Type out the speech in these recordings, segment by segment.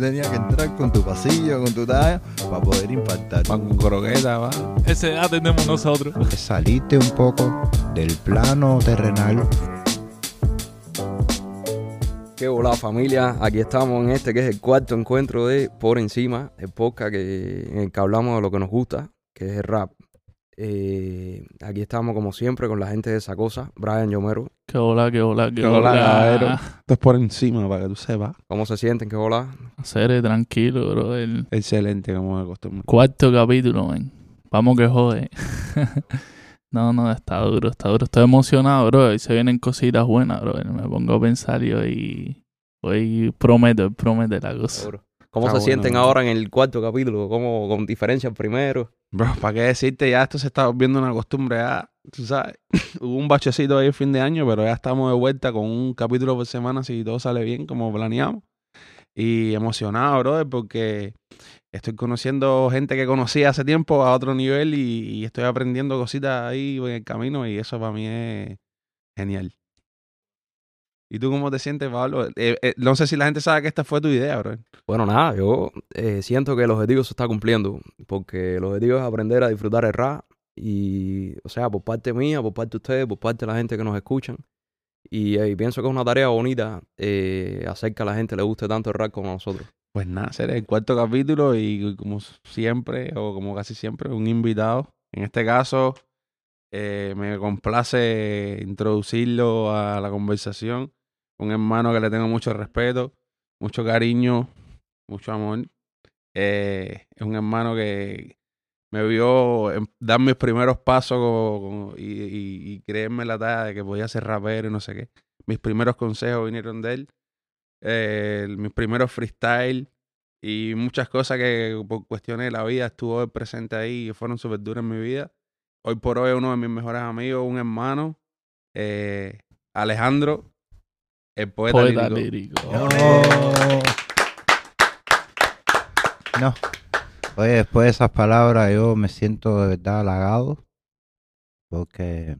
tenías que entrar con tu pasillo, con tu talla, para poder impactar. Pan con croqueta, va. Ese edad tenemos nosotros. Saliste un poco del plano terrenal. Qué hola familia, aquí estamos en este que es el cuarto encuentro de Por Encima, el podcast que, en el que hablamos de lo que nos gusta, que es el rap. Eh, aquí estamos como siempre con la gente de esa cosa, Brian Yomero. Qué hola, qué hola, qué, Qué hola, hola. Esto es por encima para que tú sepas. ¿Cómo se sienten? ¿Qué hola? Seré tranquilo, bro. El Excelente, como de costumbre. cuarto capítulo, ven. Vamos que jode. no, no, está duro, está duro. Estoy emocionado, bro. Hoy se vienen cositas buenas, bro. Me pongo a pensar y hoy, hoy prometo, prometo la cosa. ¿Cómo Está se bueno, sienten ¿no? ahora en el cuarto capítulo? ¿Cómo, con diferencia al primero? Bro, ¿para qué decirte? Ya esto se está volviendo una costumbre. Ya, tú sabes, hubo un bachecito ahí el fin de año, pero ya estamos de vuelta con un capítulo por semana si todo sale bien como planeamos. Y emocionado, brother, porque estoy conociendo gente que conocí hace tiempo a otro nivel y, y estoy aprendiendo cositas ahí en el camino y eso para mí es genial. ¿Y tú cómo te sientes, Pablo? Eh, eh, no sé si la gente sabe que esta fue tu idea, bro. Bueno, nada, yo eh, siento que el objetivo se está cumpliendo, porque el objetivo es aprender a disfrutar el rap y, o sea, por parte mía, por parte de ustedes, por parte de la gente que nos escuchan. Y, y pienso que es una tarea bonita hacer que a la gente le guste tanto el rap como a nosotros. Pues nada, será el cuarto capítulo y como siempre, o como casi siempre, un invitado. En este caso, me complace introducirlo a la conversación. Un hermano que le tengo mucho respeto, mucho cariño, mucho amor. Eh, es un hermano que me vio dar mis primeros pasos y, y, y creerme la talla de que podía ser rapero y no sé qué. Mis primeros consejos vinieron de él. Eh, mis primeros freestyle y muchas cosas que por cuestiones de la vida estuvo presente ahí y fueron súper duras en mi vida. Hoy por hoy uno de mis mejores amigos, un hermano, eh, Alejandro, el poeta, Poeta lírico. lírico. Oh. No. Oye, después de esas palabras yo me siento de verdad halagado. Porque,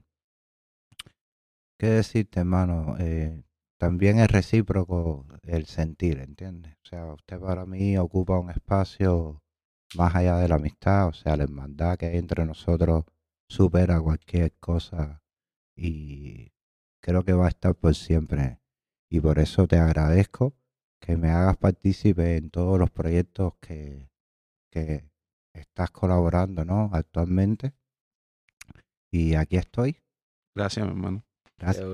¿qué decirte, hermano? Eh, también es recíproco el sentir, ¿entiendes? O sea, usted para mí ocupa un espacio más allá de la amistad, o sea, la hermandad que hay entre nosotros supera cualquier cosa y creo que va a estar por siempre. Y por eso te agradezco que me hagas partícipe en todos los proyectos que, que estás colaborando, ¿no? Actualmente. Y aquí estoy. Gracias, mi hermano. Gracias.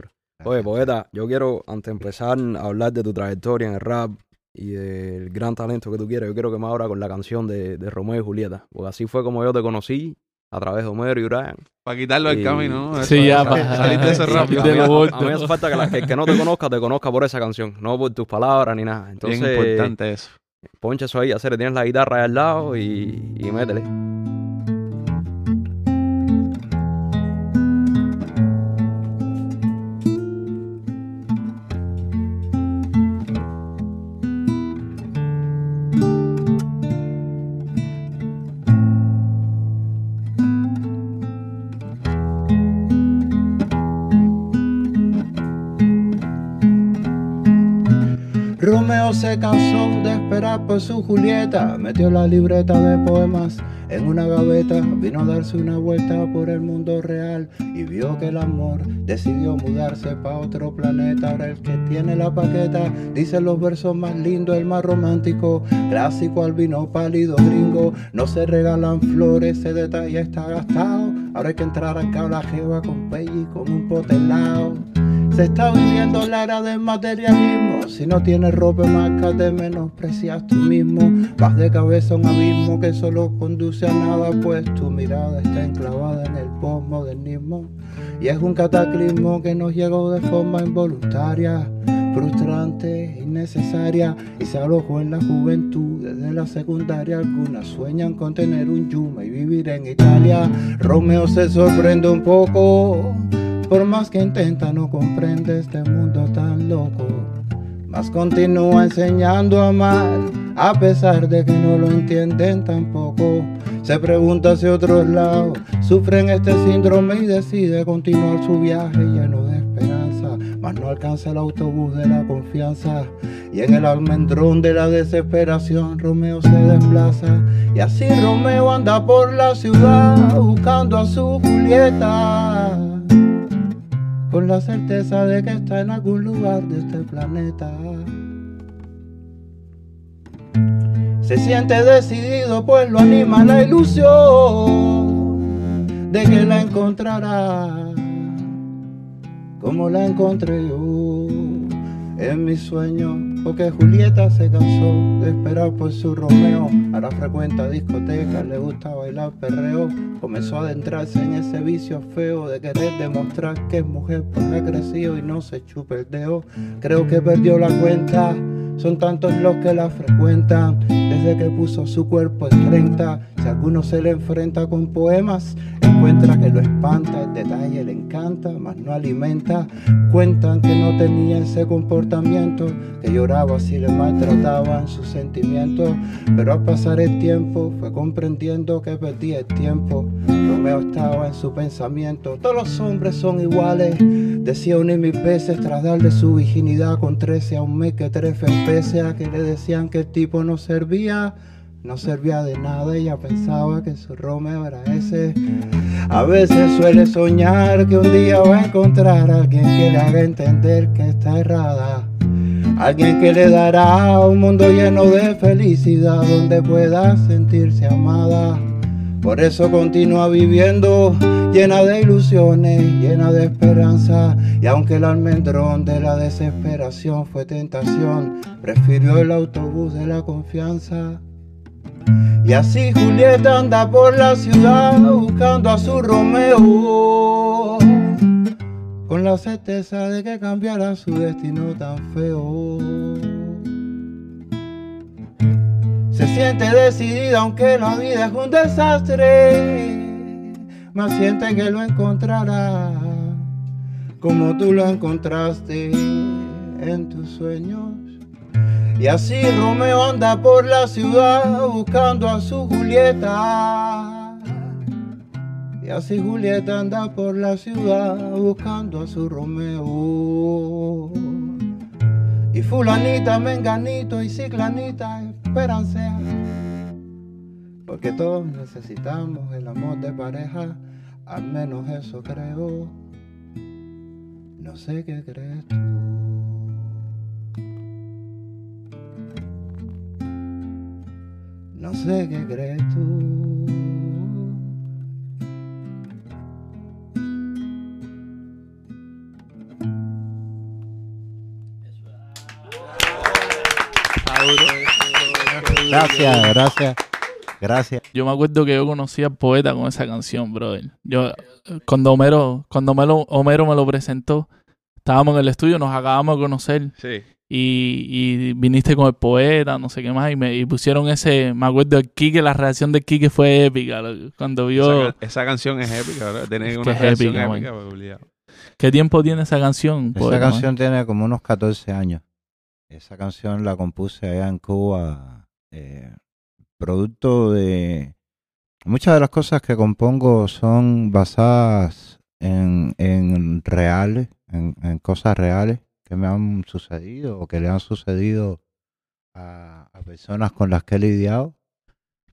Oye, poeta, yo quiero, antes de empezar a hablar de tu trayectoria en el rap y del gran talento que tú quieres, yo quiero que me abra con la canción de, de Romeo y Julieta, porque así fue como yo te conocí, a través de Homero y Brian. Para quitarlo del Y- camino, ¿no? Sí, ya, sal- pa- saliste de ese rápido. a mí- a- bulto. a mí hace falta que, la- que el que no te conozca, te conozca por esa canción, no por tus palabras ni nada. Entonces, Bien importante eso. ponche eso ahí, hacer, tienes la guitarra ahí al lado y, y métele. Se cansó de esperar por su Julieta, metió la libreta de poemas en una gaveta, vino a darse una vuelta por el mundo real y vio que el amor decidió mudarse para otro planeta. Ahora el que tiene la paqueta dice los versos más lindos, el más romántico, clásico al vino pálido gringo. No se regalan flores, ese detalle está gastado. Ahora hay que entrar acá a la jeva con pelle y con un potelao. Se está viviendo la era del materialismo. Si no tienes ropa marca, te menosprecias tú mismo. Vas de cabeza un abismo que solo conduce a nada, pues tu mirada está enclavada en el postmodernismo. Y es un cataclismo que nos llegó de forma involuntaria, frustrante, innecesaria. Y se alojó en la juventud desde la secundaria. Algunas sueñan con tener un yuma y vivir en Italia. Romeo se sorprende un poco. Por más que intenta no comprende este mundo tan loco. Mas continúa enseñando a amar, a pesar de que no lo entienden tampoco. Se pregunta hacia otros lados, sufren este síndrome y decide continuar su viaje lleno de esperanza. mas no alcanza el autobús de la confianza. Y en el almendrón de la desesperación Romeo se desplaza. Y así Romeo anda por la ciudad buscando a su Julieta. Con la certeza de que está en algún lugar de este planeta. Se siente decidido pues lo anima la ilusión de que la encontrará como la encontré yo en mi sueño. Porque Julieta se cansó de esperar por su Romeo. Ahora frecuenta discotecas, le gusta bailar perreo. Comenzó a adentrarse en ese vicio feo de querer demostrar que es mujer, pues ha crecido y no se chupa el dedo. Creo que perdió la cuenta son tantos los que la frecuentan desde que puso su cuerpo en 30. Si alguno se le enfrenta con poemas, encuentra que lo espanta, el detalle le encanta, mas no alimenta. Cuentan que no tenía ese comportamiento, que lloraba si le maltrataban sus sentimientos. Pero al pasar el tiempo fue comprendiendo que perdía el tiempo. Estaba en su pensamiento. Todos los hombres son iguales, decía una y mil veces tras darle su virginidad con 13 a un mes que trefe pese a que le decían que el tipo no servía no servía de nada, ella pensaba que su Romeo era ese. A veces suele soñar que un día va a encontrar a alguien que le haga entender que está errada. Alguien que le dará un mundo lleno de felicidad donde pueda sentirse amada. Por eso continúa viviendo llena de ilusiones, llena de esperanza. Y aunque el almendrón de la desesperación fue tentación, prefirió el autobús de la confianza. Y así Julieta anda por la ciudad buscando a su Romeo, con la certeza de que cambiará su destino tan feo. Se siente decidida aunque la vida es un desastre, más siente que lo encontrará como tú lo encontraste en tus sueños. Y así Romeo anda por la ciudad buscando a su Julieta. Y así Julieta anda por la ciudad buscando a su Romeo. Y fulanita, menganito y ciclanita esperancea. Porque todos necesitamos el amor de pareja, al menos eso creo. No sé qué crees tú. No sé qué crees tú. Gracias, gracias, gracias. Yo me acuerdo que yo conocí al poeta con esa canción, brother. Yo, cuando Homero, cuando Homero, Homero me lo presentó, estábamos en el estudio, nos acabamos de conocer Sí. y, y viniste con el poeta, no sé qué más, y me y pusieron ese, me acuerdo de Kike, la reacción de Kike fue épica, cuando vio, Esa, ca- esa canción es épica, ¿verdad? Tiene Es una reacción épica, épica, pues. ¿qué tiempo tiene esa canción? Esa poeta, man? canción tiene como unos 14 años. Esa canción la compuse allá en Cuba, eh, producto de... Muchas de las cosas que compongo son basadas en, reales, en, en cosas reales que me han sucedido o que le han sucedido a, a personas con las que he lidiado,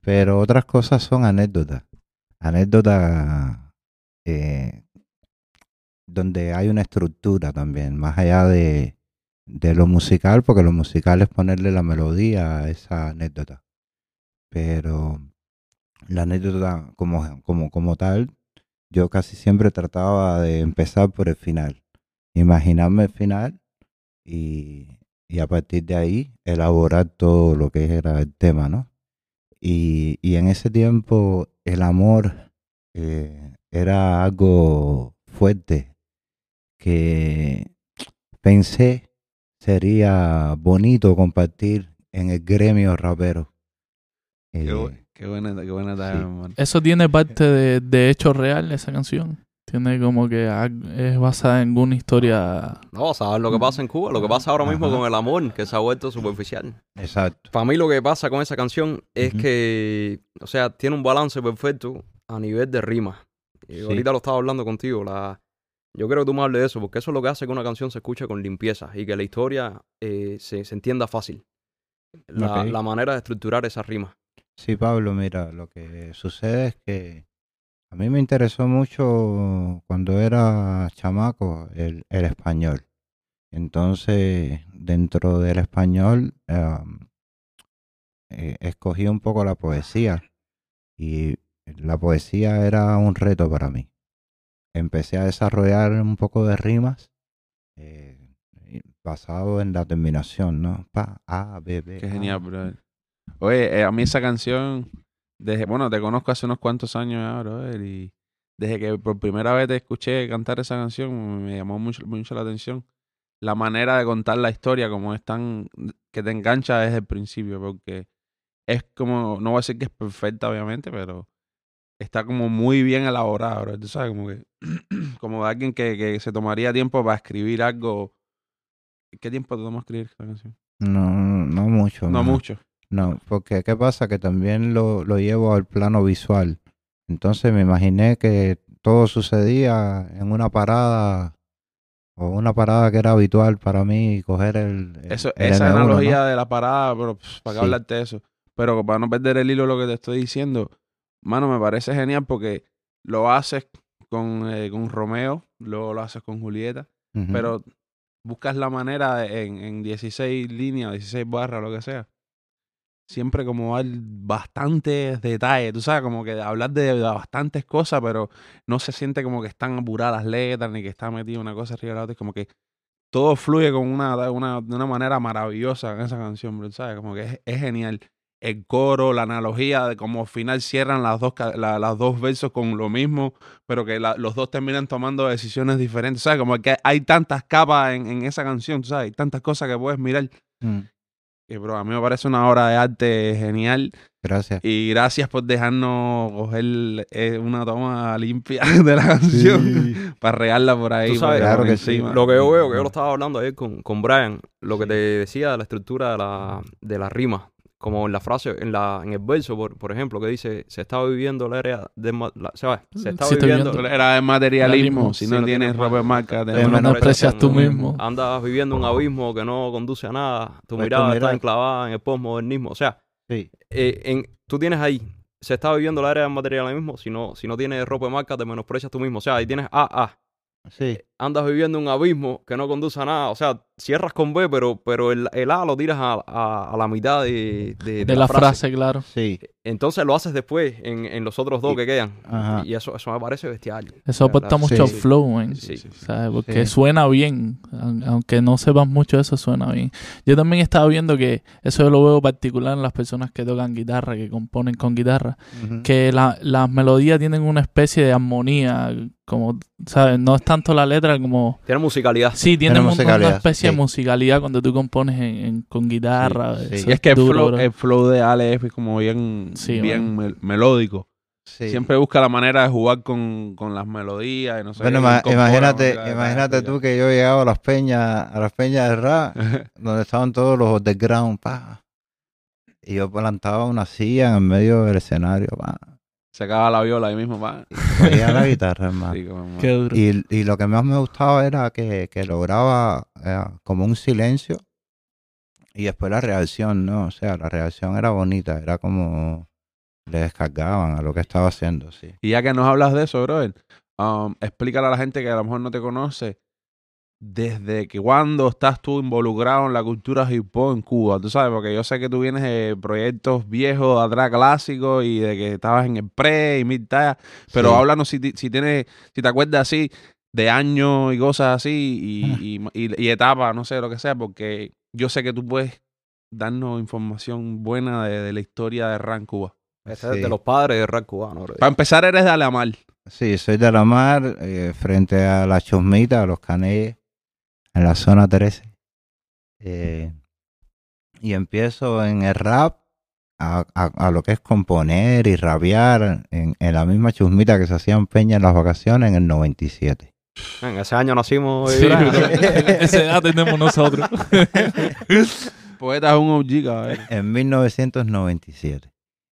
pero otras cosas son anécdotas. Anécdotas eh, donde hay una estructura también, más allá de, de lo musical, porque lo musical es ponerle la melodía a esa anécdota. Pero la anécdota como, como, como tal, yo casi siempre trataba de empezar por el final, imaginarme el final y, y a partir de ahí elaborar todo lo que era el tema, ¿no? Y, y en ese tiempo el amor eh, era algo fuerte que pensé sería bonito compartir en el gremio rapero. Qué, Eh, bu- qué buena, qué buena hermano. Eso tiene parte de, de hecho real, esa canción. Tiene como que es basada en una historia. No, sabes lo que pasa en Cuba, lo que pasa ahora mismo Ajá. con el amor, que se ha vuelto superficial. exacto. Para mí lo que pasa con esa canción es que, o sea, tiene un balance perfecto a nivel de rima. Y Sí. ahorita lo estaba hablando contigo, la, Yo creo que tú me hables de eso, porque eso es lo que hace que una canción se escuche con limpieza y que la historia eh, se, se entienda fácil. La, manera de estructurar esas rimas. Sí, Pablo, mira, lo que sucede es que a mí me interesó mucho cuando era chamaco el, el español. Entonces, dentro del español, eh, escogí un poco la poesía y la poesía era un reto para mí. Empecé a desarrollar un poco de rimas eh, basado en la terminación, ¿no? Pa, A, B, B. Qué A. genial, brother. Oye, eh, a mí esa canción, desde, bueno, te conozco hace unos cuantos años ya, brother, y desde que por primera vez te escuché cantar esa canción, me llamó mucho, mucho la atención. La manera de contar la historia, como es tan, que te engancha desde el principio, porque es como, no voy a decir que es perfecta, obviamente, pero está como muy bien elaborada, bro. Tú sabes, como que, como de alguien que, que se tomaría tiempo para escribir algo. ¿Qué tiempo te toma escribir esa canción? No, no mucho. No mucho. No, porque ¿qué pasa? Que también lo, lo llevo al plano visual. Entonces me imaginé que todo sucedía en una parada o una parada que era habitual para mí coger el, el- Eso, el esa M1, ¿no? analogía de la parada, pero pff, para qué Sí. hablarte de eso. Pero para no perder el hilo de lo que te estoy diciendo, mano, me parece genial porque lo haces con, eh, con Romeo, luego lo haces con Julieta, pero buscas la manera de- en, en 16 líneas, 16 barras, lo que sea. Siempre como dar bastantes detalles, tú sabes, como que hablar de, de bastantes cosas, pero no se siente como que están apuradas las letras, ni que está metido una cosa arriba de la otra, es como que todo fluye con una, una, de una manera maravillosa en esa canción, bro, ¿sabes? Como que es, es genial. El coro, la analogía de cómo al final cierran las dos, la- las dos versos con lo mismo, pero que la- los dos terminan tomando decisiones diferentes, ¿sabes? Como que hay tantas capas en, en esa canción, ¿sabes? Hay tantas cosas que puedes mirar. Mm, Que, bro, a mí me parece una obra de arte genial Gracias. y gracias por dejarnos coger eh, una toma limpia de la canción para regarla por ahí. Tú sabes, por Claro que sí. Lo que yo veo, que yo Mm. lo estaba hablando ayer con, con Brian, lo que Sí. te decía de la estructura de la, de la rima, como en la frase, en la en el verso, por, por ejemplo, que dice, se estaba viviendo la era de... la-. Se estoy viviendo... viendo. Era el materialismo. Si Si no, no tienes ropa de marca, te menosprecias tú mismo. Andas viviendo un abismo que no conduce a nada. Tu Pues tu mirada está enclavada en el postmodernismo. O sea, Sí. eh, en, tú tienes ahí, se está viviendo la era del materialismo. Si no, si no tienes ropa de marca, te menosprecias tú mismo. O sea, ahí tienes AA. Sí. Andas viviendo un abismo que no conduce a nada. O sea, cierras con B, pero, pero el, el A lo tiras a, a- a la mitad de, de- de De la frase, claro. Sí. Entonces lo haces después en, en los otros dos que quedan. Ajá. Y eso, eso me parece bestial. Eso aporta mucho Sí. flow, man. Sí. ¿sabes? Porque Sí. suena bien. Aun- Aunque no sepas mucho eso, suena bien. Yo también estaba viendo que eso yo lo veo particular en las personas que tocan guitarra, que componen con guitarra, que la- las melodías tienen una especie de armonía, como, ¿sabes? No es tanto la letra como... Tiene musicalidad. Sí, tiene Tiene un- una especie sí. de musicalidad cuando tú compones en- en- con guitarra. Sí, sí. eso Y es que el duro, flow, bro. el flow de Ale es como bien, Sí, bien mel- melódico. Sí. Siempre busca la manera de jugar con, con las melodías y no sé Bueno, ima- imagínate, imagínate tú que yo llegaba a las peñas, a las peñas de rap, donde estaban todos los underground, pa. Y yo plantaba una silla en medio del escenario, pa. Sacaba la viola ahí mismo, pa. Cogía la guitarra, hermano. Sí, como- Qué duro. Y, y lo que más me gustaba era que, que lograba eh, como un silencio y después la reacción, ¿no? O sea, la reacción era bonita, era como le descargaban a lo que estaba haciendo, sí. Y ya que nos hablas de eso, brother, um, explícale a la gente que a lo mejor no te conoce, desde que cuando estás tú involucrado en la cultura hip hop en Cuba, tú sabes, porque yo sé que tú vienes de proyectos viejos, de atrás clásicos, y de que estabas en el pre y mid talla, pero Sí. háblanos si, si tienes, si te acuerdas así de años y cosas así, y, y, y- y etapas, no sé, lo que sea, porque yo sé que tú puedes darnos información buena de, de la historia de Ran Cuba. Ese es de los padres del rap cubano. Para empezar, eres de Alamar. Sí, soy de la mar, eh, frente a la Chusmita, a los Canelles, en la zona 13. Eh, y empiezo en el rap a, a- a lo que es componer y rapear en, en la misma Chusmita que se hacían peña en las vacaciones en el 97. En ese año nacimos. Sí. Esa edad tenemos nosotros. Poeta es un OG. En 1997.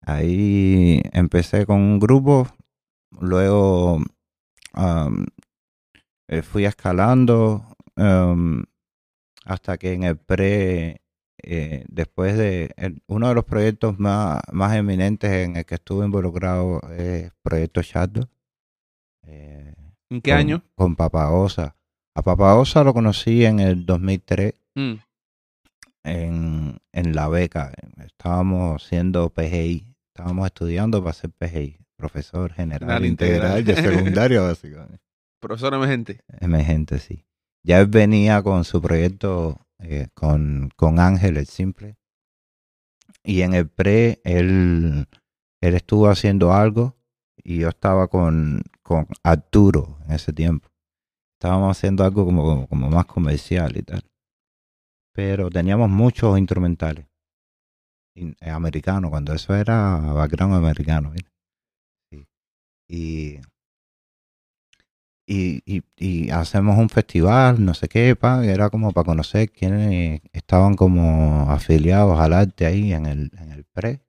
Ahí empecé con un grupo, luego am, eh, fui escalando em, hasta que en el pre, eh, después de el- uno de los proyectos más, más eminentes en el que estuve involucrado es Proyecto Shadow. eh, ¿En qué con- año? Con Papaosa. A Papaosa lo conocí en el 2003 Mm. en, en la beca. Estábamos siendo PGI, estábamos estudiando para ser PGI, profesor general General integral, integral. de secundario, básicamente. Profesor emergente. Emergente, sí. Ya él venía con su proyecto eh, con, con Ángel, el simple. Y en el pre, él, él estuvo haciendo algo y yo estaba con, con Arturo en ese tiempo. Estábamos haciendo algo como, como, más comercial y tal. Pero teníamos muchos instrumentales in- eh, americanos, cuando eso era background americano. Y y, y, hacemos un festival, no sé qué, pa, era como para conocer quiénes estaban como afiliados al arte ahí en el, en el pre.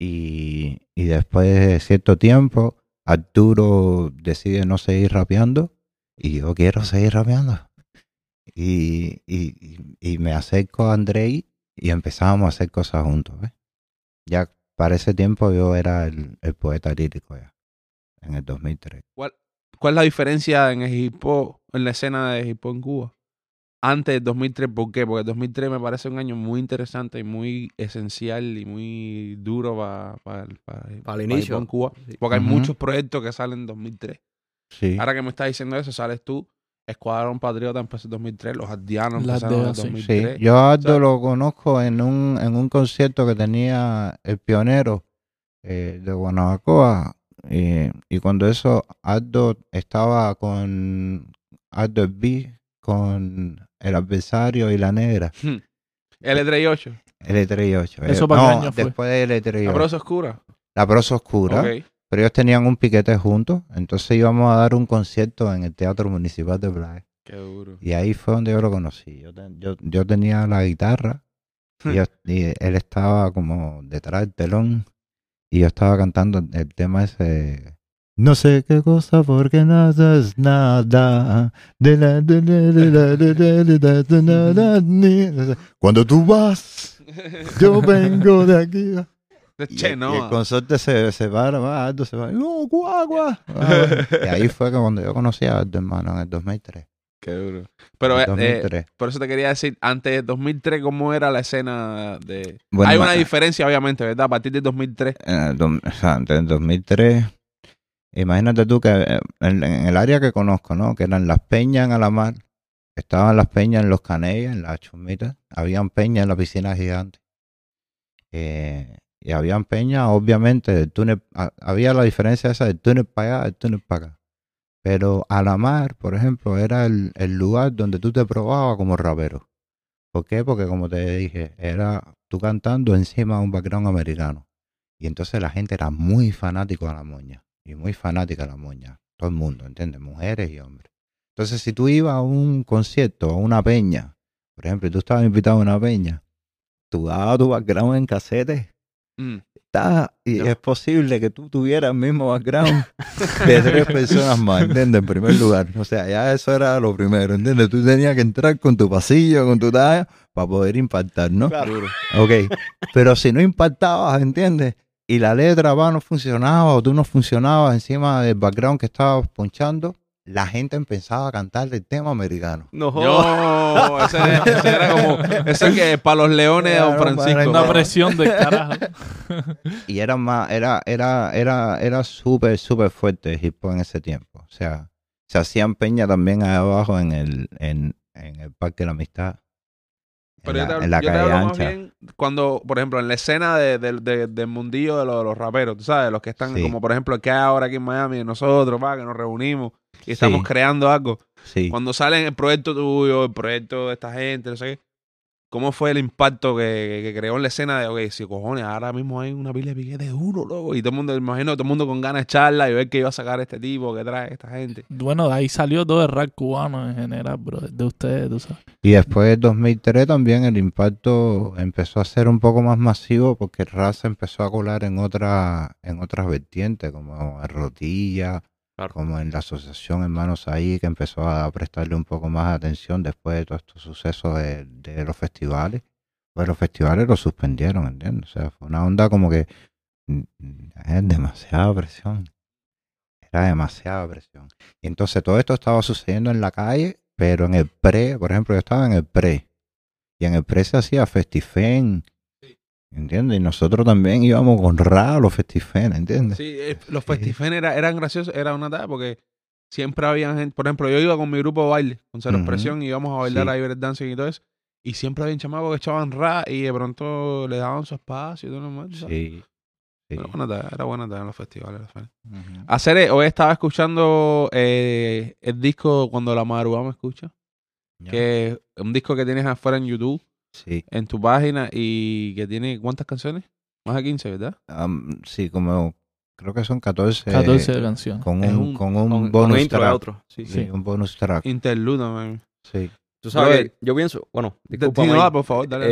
Y, y después de cierto tiempo, Arturo decide no seguir rapeando y yo quiero seguir rapeando. Y, y, y- me acerco a Andrei y empezamos a hacer cosas juntos. Ya para ese tiempo yo era el, el poeta lírico ya, en el 2003. ¿Cuál, ¿Cuál es la diferencia en el hip hop, en la escena de hip hop en Cuba? Antes del 2003, ¿por qué? Porque el 2003 me parece un año muy interesante y muy esencial y muy duro para Para el inicio. en Cuba. Porque hay muchos proyectos que salen en 2003. Sí. Ahora que me estás diciendo eso, sales tú. Escuadrón Patriota empezó en 2003, los Ardianos empezaron en de- sí. 2003. Sí, yo a Aldo O sea- lo conozco en un, en un concierto que tenía el pionero eh, de Guanabacoa. Y, y cuando eso, Aldo estaba con Aldo el B, con el adversario y la negra, L38. L38. ¿Eso Eh, para qué no, año fue? después de L38. La prosa oscura. La prosa oscura. Pero ellos tenían un piquete juntos, entonces íbamos a dar un concierto en el Teatro Municipal de Playa. Qué duro. Y ahí fue donde yo lo conocí. Yo, ten- yo, yo tenía la guitarra y, yo- y él estaba como detrás del telón y yo estaba cantando el tema ese. No sé qué cosa porque nada es nada. De la- de la- de la- de la- de la- de la- de la- ni- Cuando tú vas, yo vengo de aquí. Che, no. y el consorte se, se para, va, Aldo se va. No, guau. Ah, bueno. Y ahí fue que cuando yo conocí a Aldo, hermano, en el 2003. Qué duro. Pero eh, eh, 2003. por eso te quería decir, antes de 2003, ¿cómo era la escena de...? Bueno, Hay una diferencia, obviamente, ¿verdad? A partir de 2003. en el, dom- o sea, en el 2003, imagínate tú que eh, en, en el área que conozco, ¿no? Que eran las peñas en Alamar, estaban las peñas en los canellas, en las chumitas, habían peñas en la piscina gigante. Eh, y habían peñas, obviamente, del túnel, ha- había la diferencia esa del túnel para allá, del túnel para acá. Pero Alamar, por ejemplo, era el, el lugar donde tú te probabas como rapero. ¿Por qué? Porque como te dije, era tú cantando encima de un background americano. Y entonces la gente era muy fanático a la moña. Y muy fanática a la moña. Todo el mundo, ¿entiendes? Mujeres y hombres. Entonces, si tú ibas a un concierto, a una peña, por ejemplo, y tú estabas invitado a una peña, tú dabas tu background en casete. Mm. y es posible que tú tuvieras el mismo background de tres personas más, ¿entiendes? En primer lugar. O sea, ya eso era lo primero, ¿entiendes? Tú tenías que entrar con tu pasillo, con tu talla, para poder impactar, ¿no? Duro. Ok, pero si no impactabas, ¿entiendes? Y la letra va, no funcionaba o tú no funcionabas encima del background que estabas ponchando, la gente empezaba a cantar el tema americano. No jodas. No, ese, ese era como... Ese que para los leones de Don Francisco. Una presión de carajo. Y era más, era, era, era, era súper, súper fuerte el hip hop en ese tiempo. O sea, se hacían peña también ahí abajo en el, en, en el Parque de la Amistad. Pero en yo te, la, en la yo te hablo más bien cuando, por ejemplo, en la escena de, de- de- del mundillo de los, raperos, tú sabes, los que están, Sí. como por ejemplo que hay ahora aquí en Miami, nosotros, va, que nos reunimos y estamos Sí. creando algo. Sí. Cuando sale el proyecto tuyo, el proyecto de esta gente, no sé qué, ¿cómo fue el impacto que, que creó en la escena de, ok, si cojones, ahora mismo hay una pila de piquete duro, loco, y todo el mundo, imagino, todo el mundo con ganas de charla y ver qué iba a sacar este tipo, que trae esta gente. Bueno, de ahí salió todo el rap cubano en general, bro. De ustedes, tú sabes. Y después de 2003 también el impacto empezó a ser un poco más masivo porque el rap se empezó a colar en, otra, en otras vertientes, como en rotilla, Como en la asociación Hermanos ahí, que empezó a prestarle un poco más atención después de todos estos sucesos de, de los festivales. Pues los festivales los suspendieron, ¿entiendes? O sea, fue una onda como que mm, mm, es demasiada presión. Era demasiada presión. Y entonces todo esto estaba sucediendo en la calle, pero en el pre, por ejemplo, yo estaba en el pre. Y en el pre se hacía Festifen. ¿Entiendes? Y nosotros también íbamos con Ra a los Festifen, ¿entiendes? Sí, eh, los festifenes era- eran graciosos, era una tarea porque siempre había gente, por ejemplo, yo iba con mi grupo de baile, con Cero. Expresión, y íbamos a bailar Sí. a Iber Dancing y todo eso, y siempre había chamacos que echaban ra y de pronto le daban su espacio y todo lo demás. Sí. sí. Era buena tarea, era buena tarea en los festivales. Hacer, eh, hoy estaba escuchando eh, el disco Cuando la madrugada me escucha, que es un disco que tienes afuera en YouTube, Sí. en tu página, y que tiene, ¿cuántas canciones? Más de 15, ¿verdad? Am, sí, como creo que son 14. 14 canciones. Con un, un- con un Con, con bonus intro track. Sí, Sí, sí. un bonus track. Interlude, man. Sí. Tú sabes, que yo pienso, bueno, no, por favor, dale.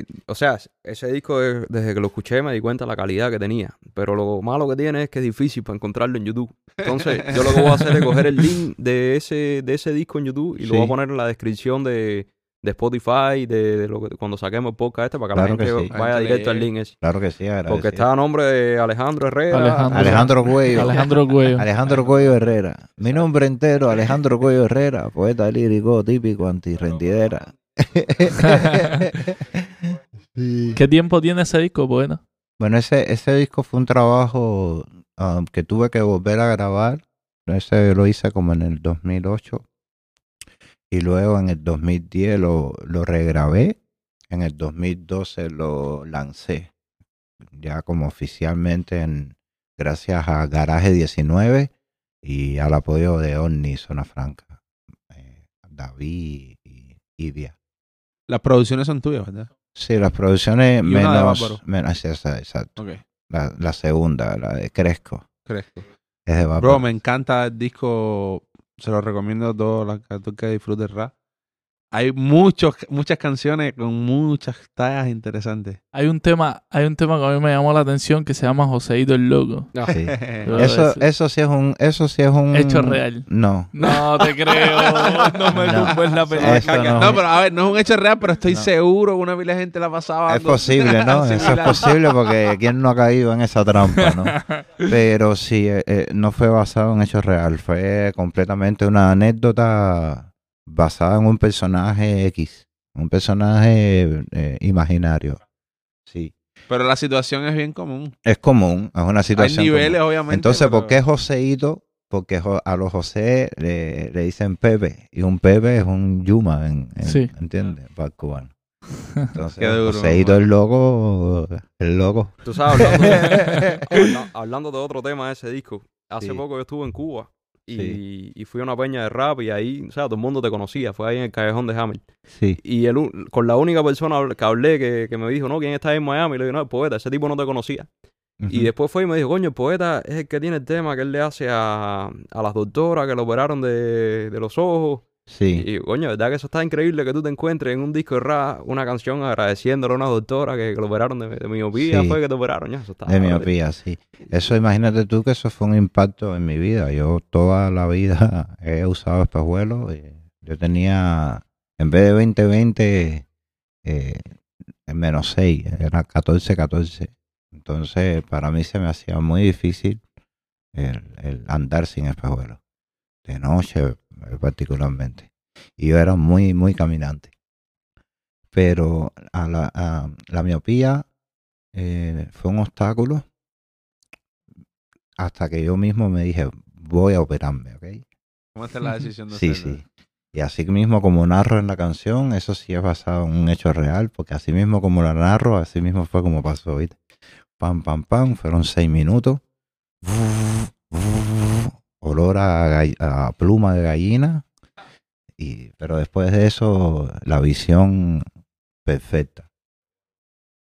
eh, o sea, ese disco desde que lo escuché me di cuenta de la calidad que tenía, pero lo malo que tiene es que es difícil para encontrarlo en YouTube. Entonces, yo lo que voy a hacer es coger el link de ese, de ese disco en YouTube y lo voy a poner en la descripción de, de Spotify, de, de lo que, cuando saquemos el podcast este, para que Claro la que gente sí. vaya directo al link ese. Claro que sí, agradecido. Porque está a nombre de Alejandro Herrera. Alejandro. Alejandro Cuello. Alejandro Cuello. Alejandro Cuello Herrera. Mi nombre entero, Alejandro Cuello Herrera, poeta lírico típico antirrendidera. Sí. ¿Qué tiempo tiene ese disco, poeta? Bueno, ese, ese disco fue un trabajo um, que tuve que volver a grabar. Ese lo hice como en el 2008. Y luego en el 2010 lo, lo regrabé. En el 2012 lo lancé. Ya como oficialmente en, gracias a Garaje 19 y al apoyo de Omni Zona Franca. eh, David y Ivia. Las producciones son tuyas, ¿verdad? Sí, las producciones menos... Menos esa, exacto. Ok, La, la segunda, la de Cresco. crezco. Es de Bárbaro. Bro, me encanta el disco. Se lo recomiendo a todos los que disfruten rap. Hay muchos, muchas canciones con muchas tallas interesantes. Hay un tema, hay un tema que a mí me llamó la atención que se llama Joseito el Loco. Sí. Eso, eso- sí es un, eso sí es un Hecho real. No. No te creo. No me No. tumbes la pelota. No. no, pero a ver, no es un hecho real, pero estoy No. seguro que una pila de gente la pasaba. Es posible, ¿no? Eso es posible porque quién no ha caído en esa trampa, ¿no? Pero sí, eh, eh, no fue basado en hechos real, fue completamente una anécdota basada en un personaje X, un personaje eh, imaginario. Sí, Pero la situación es bien común. es común, es una Hay situación niveles, común. obviamente. Entonces, pero- ¿por qué Joseito? Porque a los José le, le dicen Pepe y un Pepe es un Yuma, en, en- Sí. ¿entiendes? Para el cubano. Entonces, Qué duro, Joseito man. el loco, el loco. Tú sabes, hablando de, habla- hablando de otro tema de ese disco, hace Sí. poco yo estuve en Cuba y, Sí. y fui a una peña de rap y ahí, o sea, todo el mundo te conocía, fue ahí en el callejón de Hammer. Sí. Y el, con la única persona que hablé que, que me dijo, no, ¿quién está ahí en Miami? Le digo, no, el poeta, ese tipo no te conocía. Y después fue y me dijo, coño, el poeta es el que tiene el tema que él le hace a, a las doctoras que lo operaron de, de los ojos. Sí. Y coño, ¿verdad que eso está increíble que tú te encuentres en un disco de rap una canción agradeciéndole a una doctora que, que lo operaron de, de miopía? Sí. Fue que te operaron, ya, eso está. De miopía, sí. Eso, imagínate tú que eso fue un impacto en mi vida. Yo toda la vida he usado espejuelos. Yo tenía, en vez de 20-20, eh, menos 6, era 14-14. Entonces, para mí se me hacía muy difícil el, el andar sin espejuelos. De noche, particularmente. Y yo era muy, muy caminante. Pero a la, a la miopía eh, fue un obstáculo hasta que yo mismo me dije, voy a operarme, ¿ok? Tomaste la decisión de Sí, hacerlo. sí. Y así mismo como narro en la canción, eso sí es basado en un hecho real, porque así mismo como la narro, así mismo fue como pasó, ¿viste? Pam, pam, pam, fueron seis minutos. Olor a, pluma de gallina. Y, pero después de eso, la visión perfecta.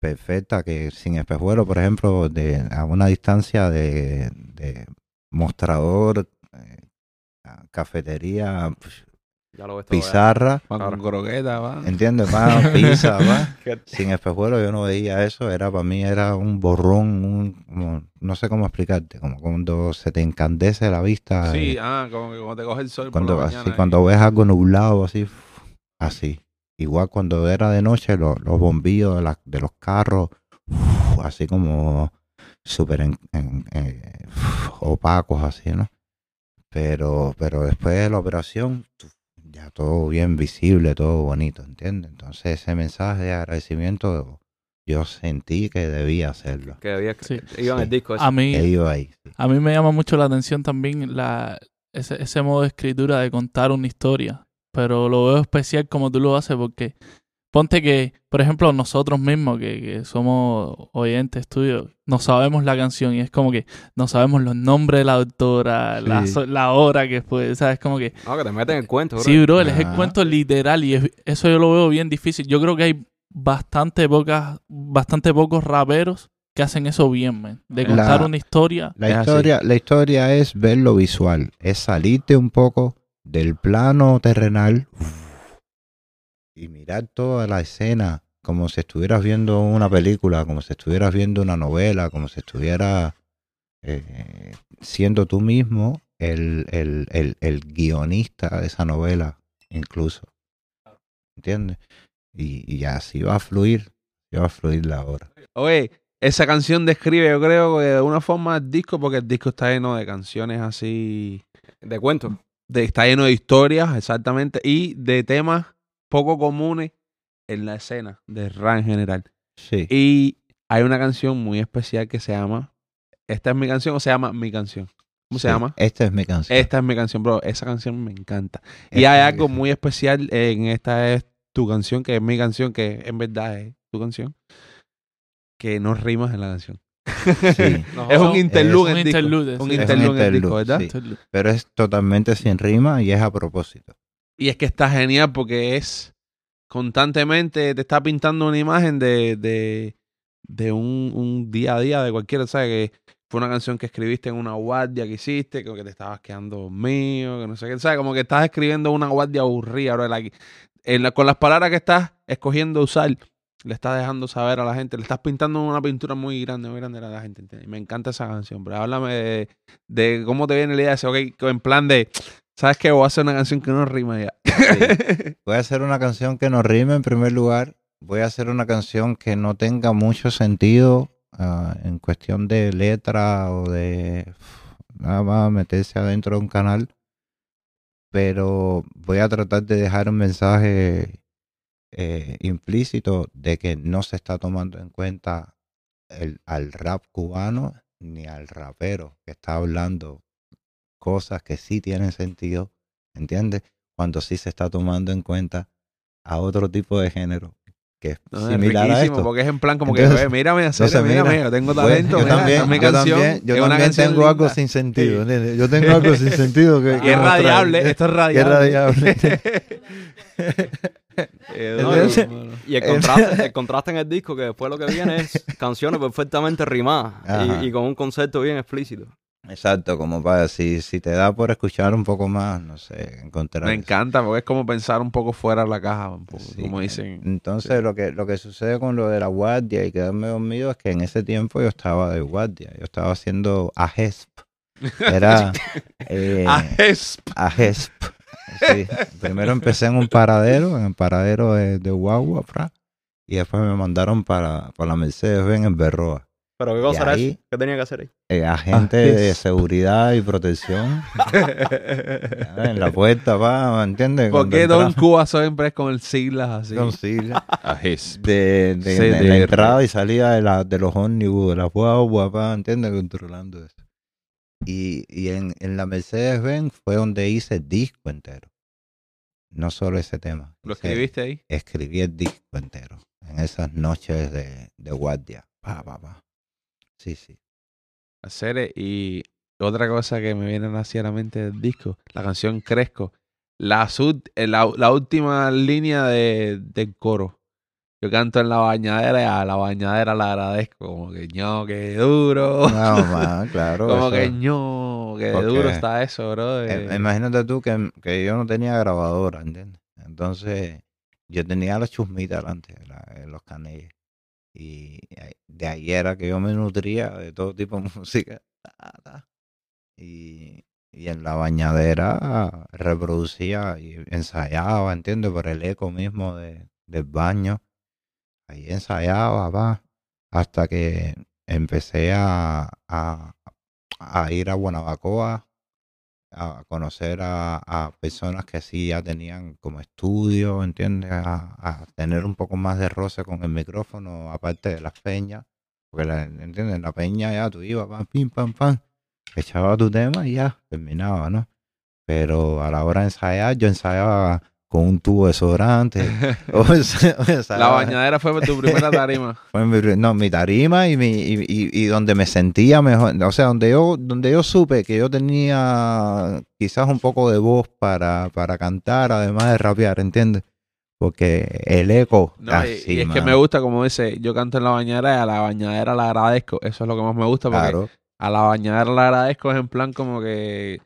Perfecta, que sin espejuelo, por ejemplo, de, a una distancia de, mostrador, eh, cafetería, pizarra, Va con croqueta, va. ¿entiendes? Va, pizza, va. Sin espejuelo yo no veía eso, era para mí era un borrón, un, como- no sé cómo explicarte, como cuando se te encandece la vista. Sí, eh, ah, como que cuando te coge el sol cuando, por la así, cuando ves algo nublado, así, así. Igual cuando era de noche, lo- los bombillos de, la- de los carros, uf, así como súper en- en- eh, opacos, así, ¿no? Pero, pero después de la operación, uf, ya todo bien visible, todo bonito, ¿entiendes? Entonces ese mensaje de agradecimiento, yo sentí que debía hacerlo. Que había Sí. iba en el disco ese. A mí, Que iba ahí. sí. a mí me llama mucho la atención también la, ese, ese modo de escritura de contar una historia. Pero lo veo especial como tú lo haces porque ponte que, por ejemplo, nosotros mismos que, que somos oyentes tuyos, no sabemos la canción y es como que no sabemos los nombres de la autora, la, Sí. so- la hora que fue, ¿sabes? Como que No, que te meten en el cuento, bro. Sí, bro, es el Ajá. cuento literal y es- eso yo lo veo bien difícil. Yo creo que hay bastante pocas, bastante pocos raperos que hacen eso bien, man. De La- contar una historia. La así. historia, la historia es ver lo visual, es salirte un poco del plano terrenal y mirar toda la escena como si estuvieras viendo una película, como si estuvieras viendo una novela, como si estuvieras eh, siendo tú mismo el, el, el, el guionista de esa novela, incluso. ¿Entiendes? Y, y así va a fluir, va a fluir la obra. Oye, esa canción describe, yo creo, que de una forma el disco, porque el disco está lleno de canciones así. De cuento. de- está lleno de historias, exactamente, y de temas poco comunes en la escena de rap en general. Sí. Y hay una canción muy especial que se llama. Esta es mi canción o se llama Mi canción. ¿Cómo se Sí, llama? Esta es mi canción. Esta es mi canción, bro. Esa canción me encanta. Y hay algo canción. muy especial en esta es tu canción, que es mi canción, que en verdad es tu canción, que no rimas en la canción. Sí. No, Es un interlude un Un. Es un interlude en el disco, interlude, ¿verdad? pero es totalmente sin rima y es a propósito. Y es que está genial porque es constantemente te está pintando una imagen de, de, de un, un día a día de cualquiera, ¿sabes? Que fue una canción que escribiste en una guardia que hiciste, que te estabas quedando dormido, que no sé qué, ¿sabes? Como que estás escribiendo una guardia aburrida, con las palabras que estás escogiendo usar, le estás dejando saber a la gente, le estás pintando una pintura muy grande, muy grande a la gente. Y me encanta esa canción, bro. Háblame de, de cómo te viene la idea de ese, ok, en plan de, ¿sabes qué? Voy a hacer una canción que no rima ya. Voy a hacer una canción que no rime en primer lugar. Voy a hacer una canción que no tenga mucho sentido ah, en cuestión de letra o de uf, nada más meterse adentro de un canal. Pero voy a tratar de dejar un mensaje eh, implícito de que no se está tomando en cuenta el, al rap cubano ni al rapero que está hablando cosas que sí tienen sentido, ¿entiendes? Cuando sí se está tomando en cuenta a otro tipo de género que es No, es similar a esto. porque es en plan como Entonces, que, "Oye, mírame, hacer, entonces, mírame, mira, yo tengo talento, yo mira, también, esta es mi yo canción, también, yo es también tengo algo sin sentido, Sí. ¿entiendes? Yo tengo algo sin sentido que, Y es radiable, esto es radiable. radiable. Eh, No, Entonces- hermano. Y el contraste, el contraste en el disco, que después lo que viene es canciones perfectamente rimadas y con un concepto bien explícito. Exacto, como para si, si te da por escuchar un poco más, no sé, encontrar. Me eso. encanta porque es como pensar un poco fuera de la caja, un poco, Sí. como dicen. Entonces lo que lo que sucede con lo de la guardia y quedarme dormido es que en ese tiempo yo estaba de guardia, yo estaba haciendo AGESP. Era eh, Ah, es- AGESP. Sí. Primero empecé en un paradero, en el paradero de, de Guagua, fra, y después me mandaron para, para la Mercedes Benz en Berroa. Pero qué cosa era ahí- eso? ¿Qué tenía que hacer ahí? Eh, agente de seguridad y protección en la puerta, va, ¿entiendes? ¿Por qué Don Cuba siempre es con el siglas así? con siglas. De, de- la entrada y salida de, la, de los ómnibus, de la guagua, pa, ¿entiendes? Controlando eso. Y, y en, en la Mercedes-Benz fue donde hice el disco entero. No solo ese tema. ¿Lo escribiste ahí? Escribí el disco entero. En esas noches de, de guardia. Pa, pa, pa. Sí, sí. Hacer y otra cosa que me viene así a la mente del disco, la canción Cresco, la, sub- eh, la, la última línea de, del coro. yo canto en la bañadera y a la bañadera la agradezco. Como que ño, qué duro. No, man, claro. Como eso- que ño, qué Porque- duro está eso, bro. Eh, imagínate tú que, que yo no tenía grabadora, ¿entiendes? Entonces, yo tenía la chusmita delante, la- eh, los canelles. Y ahí- de ahí era que yo me nutría de todo tipo de música. Y, y en la bañadera reproducía y ensayaba, ¿entiendes? Por el eco mismo de, del baño. Ahí ensayaba, va. Hasta que empecé a, a, a ir a Guanabacoa a conocer a, personas que sí ya tenían como estudio, ¿entiendes? A, tener un poco más de roce con el micrófono, aparte de las peñas. Porque, la, ¿entiendes? En la peña ya tú ibas, pam, pim, pam, pam, echaba tu tema y ya, terminaba, ¿no? Pero a la hora de ensayar, yo ensayaba con un tubo de o o la bañadera fue tu primera tarima. fue mi, no, mi tarima y, mi, y, y- y donde me sentía mejor. O sea, donde yo, donde yo supe que yo tenía quizás un poco de voz para, para cantar, además de rapear, ¿entiendes? Porque el eco. No, y, es que me gusta, como dice, yo canto en la bañadera y a la bañadera la agradezco. Eso es lo que más me gusta porque Claro, a la bañadera la agradezco es en plan como que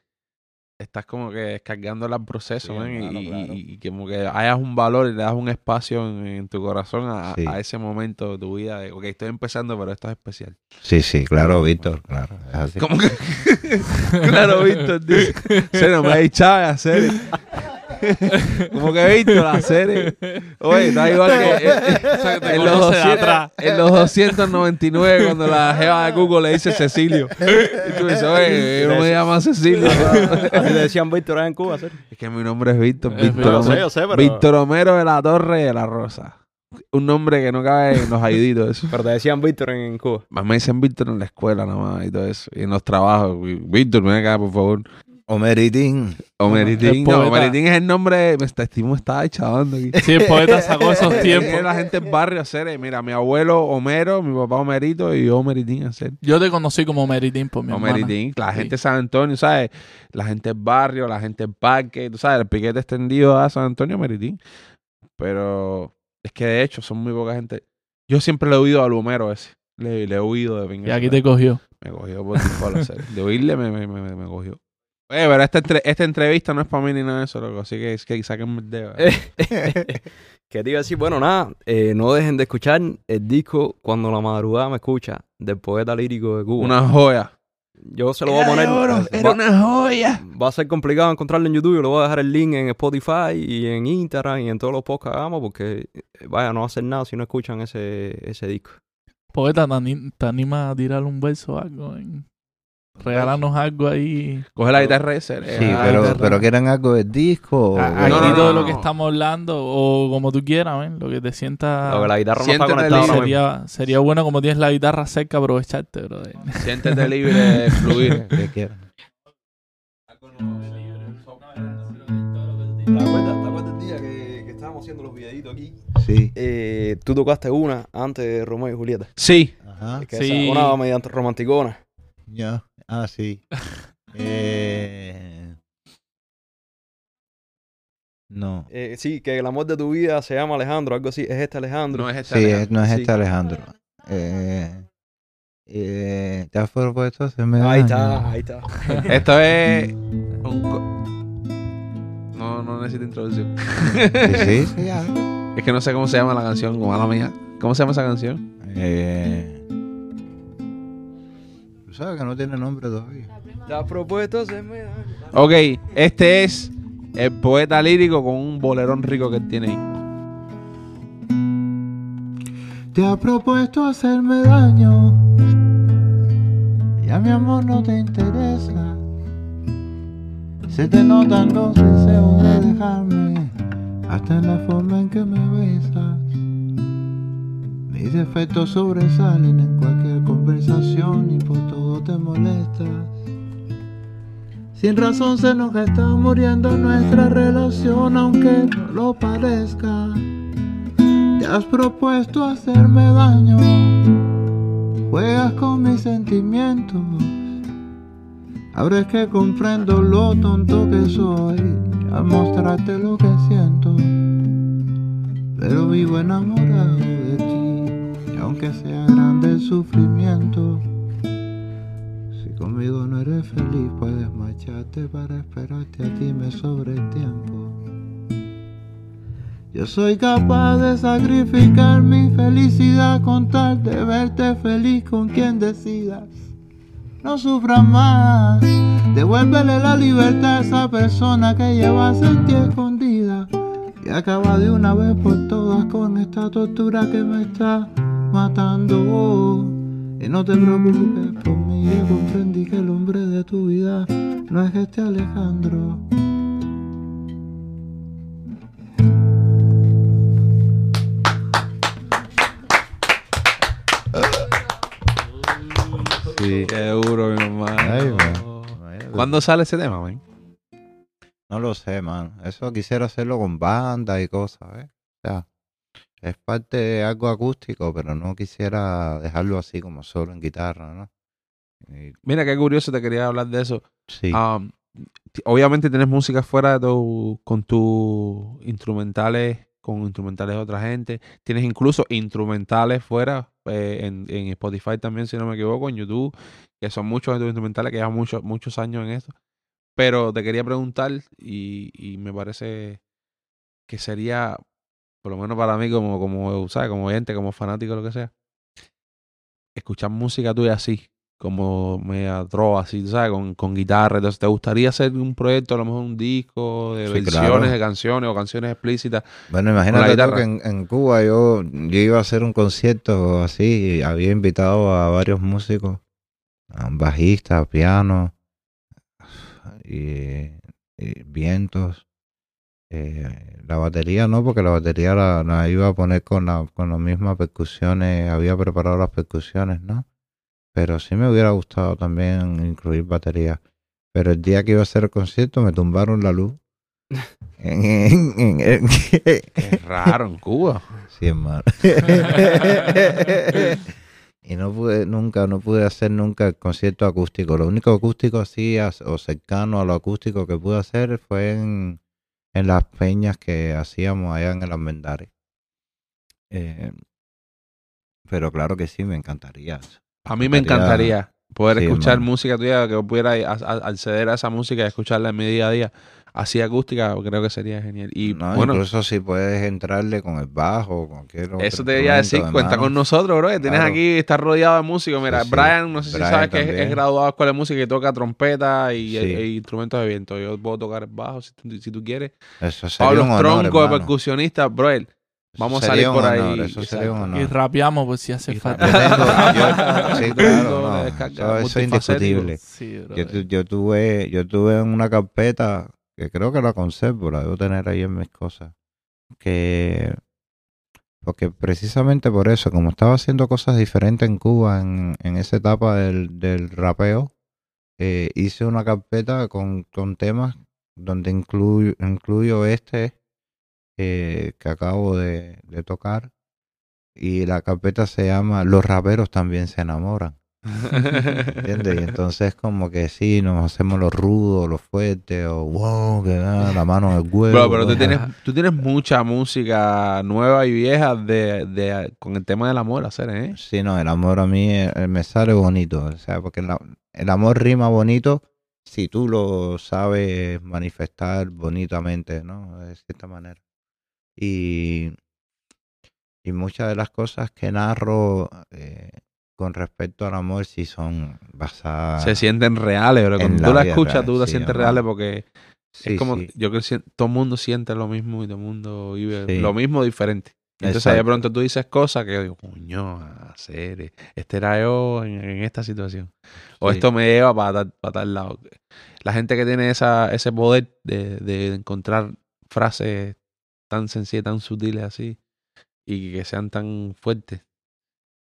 estás como que descargándola al proceso, Sí, man, y- claro. y- como que hayas un valor y le das un espacio en, en tu corazón a, Sí. a ese momento de tu vida. De, ok, estoy empezando, pero esto es especial. sí, sí, claro, Víctor, claro. Como que, claro, Víctor, dice, se no me ha echado a hacer. como que Víctor, la serie. Oye, está igual que. eh, en los, conoce de 200, atrás. en los 299 cuando la jeva de Google le dice Cecilio. Y tú dices, oye, yo no me llamo Cecilio. Así le decían Víctor en Cuba, ¿sí? es que mi nombre es Víctor. Es Víctor, Yo Homero, sé, yo sé, pero- Víctor Homero de la Torre de la Rosa. Un nombre que no cabe en los aiditos. Eso. Pero te decían Víctor en, en Cuba. Más me dicen Víctor en la escuela nada más y todo eso. Y en los trabajos. Víctor, ven acá, por favor. Omeritín. Omeritín. El No, es el nombre. Me está, este me estaba chavando aquí. Sí, el poeta sacó esos Es tiempos. la gente en barrio hacer. eh, Mira, mi abuelo Homero, mi papá Homerito y yo Omeritín hacer. Yo te conocí como Meritín por mi hermana. Omeritín, la gente de San Antonio, ¿sabes? La gente del barrio, la gente del parque, tú sabes, el piquete extendido a San Antonio, Meritín. Pero es que de hecho son muy poca gente. Yo siempre le he oído al Homero ese. Le, le he oído de Y pinga. aquí te cogió. Me cogió por en serio. De oírle me, me, me, me cogió. Oye, pero esta, entre- esta entrevista no es para mí ni nada de eso, loco. Así que es que sáquenme el dedo. Que te iba a decir, bueno, nada, eh, no dejen de escuchar el disco Cuando la madrugada me escucha, del poeta lírico de Cuba. Una joya. Yo se lo voy a poner. Era va, una joya. va a ser complicado encontrarlo en YouTube. Yo le voy a dejar el link en Spotify y en Instagram y en todos los podcasts que hagamos porque, eh, vaya, no va a hacer nada si no escuchan ese, ese disco. Poeta, ¿te, ani- te anima a tirar un verso o algo? en- Regálanos algo ahí. Coge la guitarra ese. Sí, ah, pero, pero quieren algo del disco. o- A- no, Aquí no, no, todo no, lo que estamos hablando, o como tú quieras, ¿ven? lo que te sientas. Lo que la guitarra no está conectada sería, sería bueno como tienes la guitarra cerca aprovecharte, bro. Siéntete libre de fluir. que quieran. ¿Te acuerdas, te acuerdas el día que, que estábamos haciendo los videitos aquí? Sí. Eh, tú tocaste una antes de Romeo y Julieta. Sí. Ajá. Que Sí. esa, una mediante romanticona. Ya. Ah, sí. Eh... No. Eh, sí, que el amor de tu vida se llama Alejandro, algo así. Es este Alejandro. No es esta. Sí, Alejandro. es- no es Sí. este Alejandro. Eh, eh, ¿Te has propuesto hacerme Ahí daño? está, ahí está. Esto es. un co- No, no necesito introducción. Sí, sí, sí, ya. Es que no sé cómo se llama la canción, como mala mía. ¿Cómo se llama esa canción? Eh, Tú sabes que no tiene nombre todavía. Te has propuesto hacerme daño. Ok, este es el poeta lírico con un bolerón rico que tiene ahí. Te ha propuesto hacerme daño. Ya mi amor no te interesa. Se te notan los deseos de dejarme. Hasta en la forma en que me besas. Mis defectos sobresalen en cualquier conversación y por todo te molestas. Sin razón se nos está muriendo nuestra relación, aunque no lo parezca. Te has propuesto hacerme daño, juegas con mis sentimientos. Ahora es que comprendo lo tonto que soy al mostrarte lo que siento. pero vivo enamorado de ti. Aunque sea grande el sufrimiento, si conmigo no eres feliz, puedes marcharte para esperarte a ti, me sobre el tiempo. Yo soy capaz de sacrificar mi felicidad con tal de verte feliz con quien decidas. No sufras más, devuélvele la libertad a esa persona que llevas en ti escondida. Y acaba de una vez por todas con esta tortura que me está matando. Y no te preocupes por mí, yo comprendí que el hombre de tu vida no es este Alejandro. Sí. Qué duro, mi mamá. Ay, man. ¿Cuándo sale ese tema, man? No lo sé, man. Eso quisiera hacerlo con banda y cosas, ¿eh? O sea, es parte de algo acústico, pero no quisiera dejarlo así como solo en guitarra, ¿no? Y- Mira, qué curioso, te quería hablar de eso. sí, Um, obviamente tienes música fuera de tu, con tus instrumentales, con instrumentales de otra gente. Tienes incluso instrumentales fuera eh, en, en Spotify también, si no me equivoco, en YouTube, que son muchos de tus instrumentales que llevan muchos, muchos años en esto. Pero te quería preguntar, y, y me parece que sería, por lo menos para mí, como, como, ¿sabes? como oyente, como fanático, lo que sea, escuchar música tuya así, como media trova, así, ¿sabes? Con, con guitarra. Entonces, ¿te gustaría hacer un proyecto, a lo mejor un disco de Sí, versiones claro. de canciones o canciones explícitas? Bueno, imagínate tú que en, en Cuba yo, yo iba a hacer un concierto así, y había invitado a varios músicos, a un bajista, piano, y, y vientos. Eh, la batería no, porque la batería la, la iba a poner con, la, con las mismas percusiones, había preparado las percusiones, ¿no? Pero sí me hubiera gustado también incluir batería. Pero el día que iba a hacer el concierto me tumbaron la luz. Qué raro en Cuba. Sí, hermano. y no pude nunca, no pude hacer nunca el concierto acústico. Lo único acústico así as- o cercano a lo acústico que pude hacer fue en, en las peñas que hacíamos allá en el Almendares. Eh, pero claro que sí, me encantaría. A mí me encantaría poder Sí, escuchar música tuya, que yo pudiera acceder a esa música y escucharla en mi día a día. Así acústica, creo que sería genial. Y No, bueno, incluso si puedes entrarle con el bajo, cualquier otro eso te iba a decir, cuenta con nosotros, bro. que Tienes Claro. aquí, estás rodeado de músicos. Mira, Sí, sí. Brian, no sé si Brian sabes que es, graduado de escuela de música y toca trompeta y, Sí. e- e instrumentos de viento. Yo puedo tocar el bajo si, tú- si tú quieres. Eso sería Pablo un honor, Tronco de hermano. percusionista, bro. Vamos a salir un por honor, ahí. Eso sería un Exacto. Y honor. rapeamos por si hace Y falta. Yo tengo, yo- sí, claro, no, eso, eso es indiscutible. Sí. Yo, tu- yo tuve, yo tuve en una carpeta que creo que la conservo, la debo tener ahí en mis cosas, que porque precisamente por eso, como estaba haciendo cosas diferentes en Cuba en, en esa etapa del, del rapeo, eh, hice una carpeta con, con temas donde incluyo, incluyo este eh, que acabo de, de tocar y la carpeta se llama Los raperos también se enamoran. ¿Entiendes? Y entonces como que sí, nos hacemos los rudos, los fuertes, o wow, que da la mano en el huevo. Bro, pero tú tienes, tú tienes mucha música nueva y vieja de, de, con el tema del amor hacer, ¿eh? Sí, no, el amor a mí eh, me sale bonito, o sea, porque la- el amor rima bonito si tú lo sabes manifestar bonitamente, ¿no? De cierta manera. Y, y muchas de las cosas que narro eh, con respecto al amor sí son basadas... Se sienten reales, en Cuando tú la escuchas, real, tú la sí, sientes reales porque Sí, es como, sí. yo creo que todo el mundo siente lo mismo y todo el mundo vive lo mismo diferente. Entonces ahí de Exacto. pronto tú dices cosas que yo digo, coño, hacer, este era yo en, en esta situación. O esto me lleva para, tal- para tal lado. La gente que tiene esa, ese poder de, de encontrar frases tan sencillas, tan sutiles así, y que sean tan fuertes.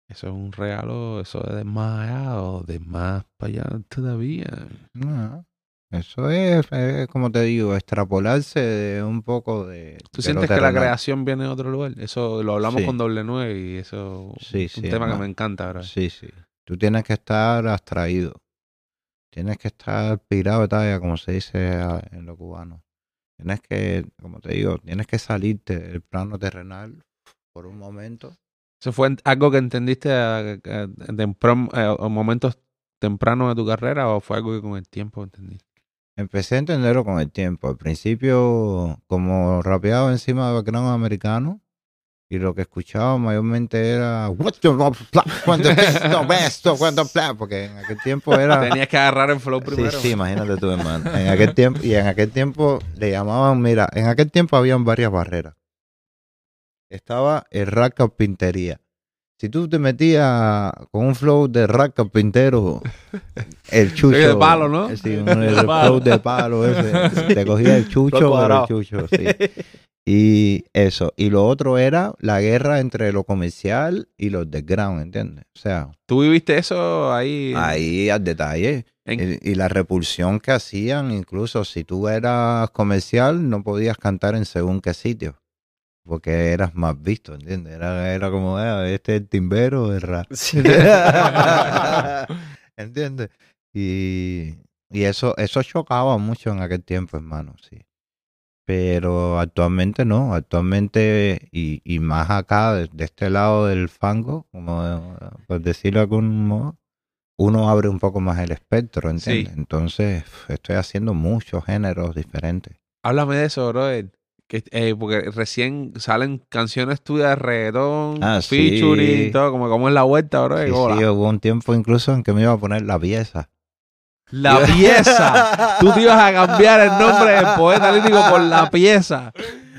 Eso es un regalo, eso es de más allá o de más para allá todavía. No, eso es, es, como te digo, extrapolarse de un poco de... ¿Tú de sientes que la creación viene de otro lugar? Eso lo hablamos Sí. con doble nueve y eso Sí, es un sí, tema que me encanta, bro. Sí, sí. Tú tienes que estar abstraído. Tienes que estar pirado de talla, como se dice en lo cubano. Tienes que, como te digo, tienes que salirte del plano terrenal, por un momento. ¿Eso fue en- algo que entendiste a tempran- eh, a momentos tempranos de tu carrera o fue algo que con el tiempo entendiste? Empecé a entenderlo con el tiempo. Al principio, como rapeaba encima de background americano, y lo que escuchaba mayormente era "What the fuck, cuando esto, esto, cuando bla", porque en aquel tiempo era Tenías que agarrar el flow Sí, primero. sí, imagínate tú, hermano. En aquel tiempo, y en aquel tiempo le llamaban, mira, en aquel tiempo habían varias barreras. Estaba el rap carpintería. Si tú te metías con un flow de rap carpintero, el chucho. de palo, ¿no? Sí, un- el flow de palo ese. Te cogía el chucho el chucho, sí. Y eso. Y lo otro era la guerra entre lo comercial y lo underground, ¿entiendes? O sea, ¿Tú viviste eso ahí? ahí al detalle. en- Y, y la repulsión que hacían, incluso si tú eras comercial, no podías cantar en según qué sitio. Porque eras más visto, ¿entiendes? Era, era como, "Ah, este es el timbero de rap. ¿Entiendes? Y, y eso, eso chocaba mucho en aquel tiempo, hermano, sí. Pero actualmente no, actualmente, y, y más acá, de, de este lado del fango, como por decirlo de algún modo, uno abre un poco más el espectro, ¿entiendes? Sí. Entonces, estoy haciendo muchos géneros diferentes. Háblame de eso, brother. Que, eh, porque recién salen canciones tuyas de reggaetón, Ah, sí. featuring, todo, como, como es la vuelta, brother. Sí, sí, hubo un tiempo incluso en que me iba a poner la pieza. La pieza. Tú te ibas a cambiar el nombre del poeta lírico por la pieza.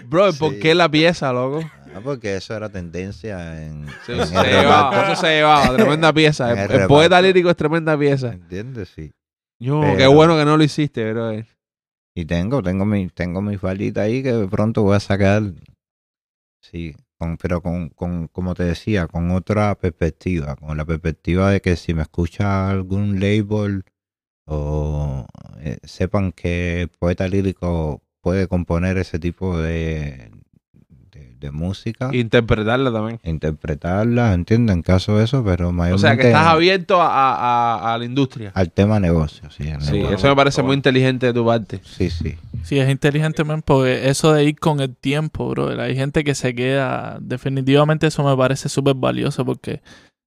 Bro, ¿por Sí. qué la pieza, loco? Ah, porque eso era tendencia en, Sí, en se el llevaba, eso se llevaba, tremenda pieza. El, el el poeta lírico es tremenda pieza. ¿Entiendes? Sí. Yo, Pero- qué bueno que no lo hiciste, brother. Y tengo, tengo mi, tengo mi faldita ahí que de pronto voy a sacar. Sí, con, pero con, con, como te decía, con otra perspectiva, con la perspectiva de que si me escucha algún label o eh, sepan que el poeta lírico puede componer ese tipo de, de, música, Interpretarla también. interpretarla, entiendo, en caso de eso, pero O mayormente sea, que estás abierto a, a- a- a la industria. al tema negocio, sí. Sí, negocio. eso me parece muy inteligente de tu parte. Sí, sí. Sí, es inteligente, man, porque eso de ir con el tiempo, bro. Hay gente que se queda. Definitivamente eso me parece súper valioso porque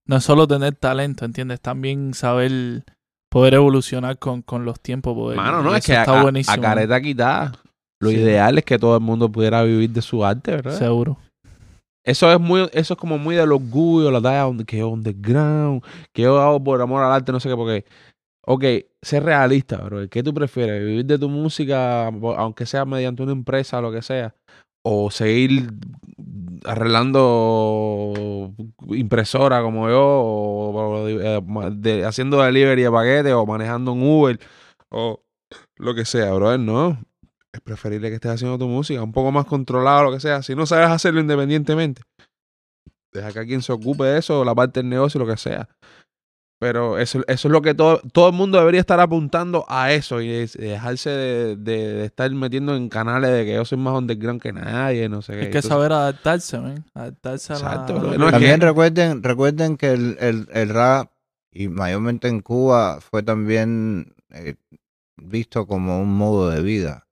no es solo tener talento, ¿entiendes? También saber poder evolucionar con, con los tiempos. Mano, no, es que a, está a- buenísimo. a careta quitada. Lo Sí. ideal es que todo el mundo pudiera vivir de su arte, ¿verdad? Seguro. Eso es muy, eso es como muy del orgullo, la talla que es underground, que yo hago por amor al arte, no sé qué, porque, ok, ser realista, bro. ¿Qué tú prefieres? ¿Vivir de tu música, aunque sea mediante una empresa o lo que sea? ¿O seguir arreglando impresora como yo, o, o, eh, de- haciendo delivery de paquetes, o manejando un Uber, o lo que sea, bro? No. Es preferible que estés haciendo tu música un poco más controlado, lo que sea. Si no sabes hacerlo independientemente, deja que alguien se ocupe de eso, la parte del negocio, lo que sea. Pero eso, eso es lo que todo, todo el mundo debería estar apuntando a eso y es- dejarse de, de- de estar metiendo en canales de que yo soy más underground que nadie, no sé qué. Hay que Entonces, saber adaptarse, man. Adaptarse a la- Exacto, a No, También que- recuerden, recuerden que el, el, el rap, y mayormente en Cuba, fue también eh, visto como un modo de vida.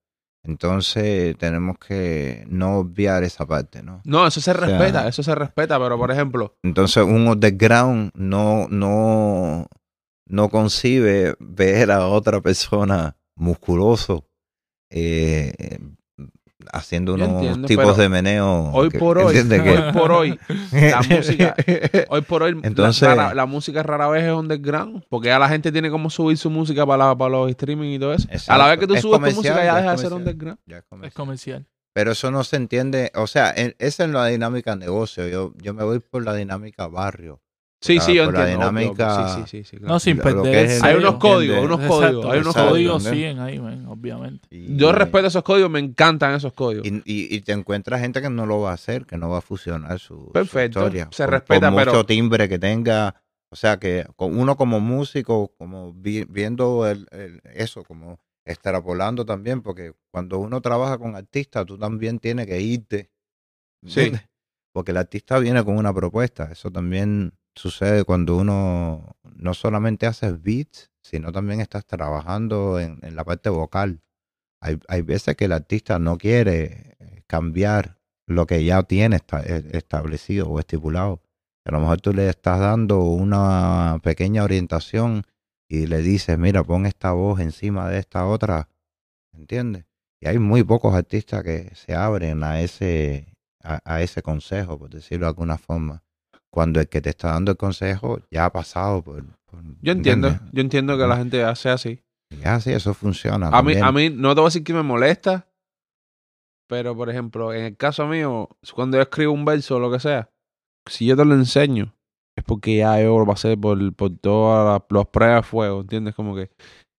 Entonces tenemos que no obviar esa parte, ¿no? No, eso se sea- respeta, eso se respeta, pero por ejemplo, Entonces un underground no, no, no concibe ver a otra persona musculoso eh, haciendo unos entiendo, tipos de meneo. hoy que- por hoy, ¿entiendes que- hoy por hoy, la música, hoy por hoy, la- Entonces- rara- la, música rara vez es underground, porque ya la gente tiene como subir su música para, la- para los streaming y todo eso. A la vez que tú Es subes tu música ya ya es deja de ser underground. Ya es Es comercial. comercial. Pero eso no se entiende, o sea, en- esa es la dinámica negocio. Yo, yo me voy por la dinámica barrio. Sí, la- sí, yo por la entiendo. obvio. dinámica- Sí, sí, sí, sí, claro. No, sin perder Hay unos códigos, unos códigos, hay unos códigos. siguen ahí, man, obviamente. Y- Yo respeto esos códigos, me encantan esos códigos. Y, y, y te encuentras gente que no lo va a hacer, que no va a fusionar su, su Perfecto, historia. se Por- respeta, por pero- mucho timbre que tenga. O sea, que con uno como músico, como vi- viendo el, el- eso, como extrapolando también, porque cuando uno trabaja con artistas, tú también tienes que irte. Sí. ¿entiendes? Porque el artista viene con una propuesta. Eso también sucede cuando uno no solamente hace beats, sino también estás trabajando en, en la parte vocal. Hay, hay veces que el artista no quiere eh, cambiar lo que ya tiene e- establecido o estipulado. A lo mejor tú le estás dando una pequeña orientación y le dices, mira, pon esta voz encima de esta otra, ¿entiendes? Y hay muy pocos artistas que se abren a ese, a, a ese consejo, por decirlo de alguna forma. Cuando el que te está dando el consejo ya ha pasado por... por- Yo entiendo, ¿entiendes? yo entiendo que la gente hace así. Y así, eso funciona. A mí, a mí no te voy a decir que me molesta, pero por ejemplo, en el caso mío, cuando yo escribo un verso o lo que sea, si yo te lo enseño, es porque ya yo lo pasé por, por todas las, pruebas de fuego, ¿entiendes? Como que...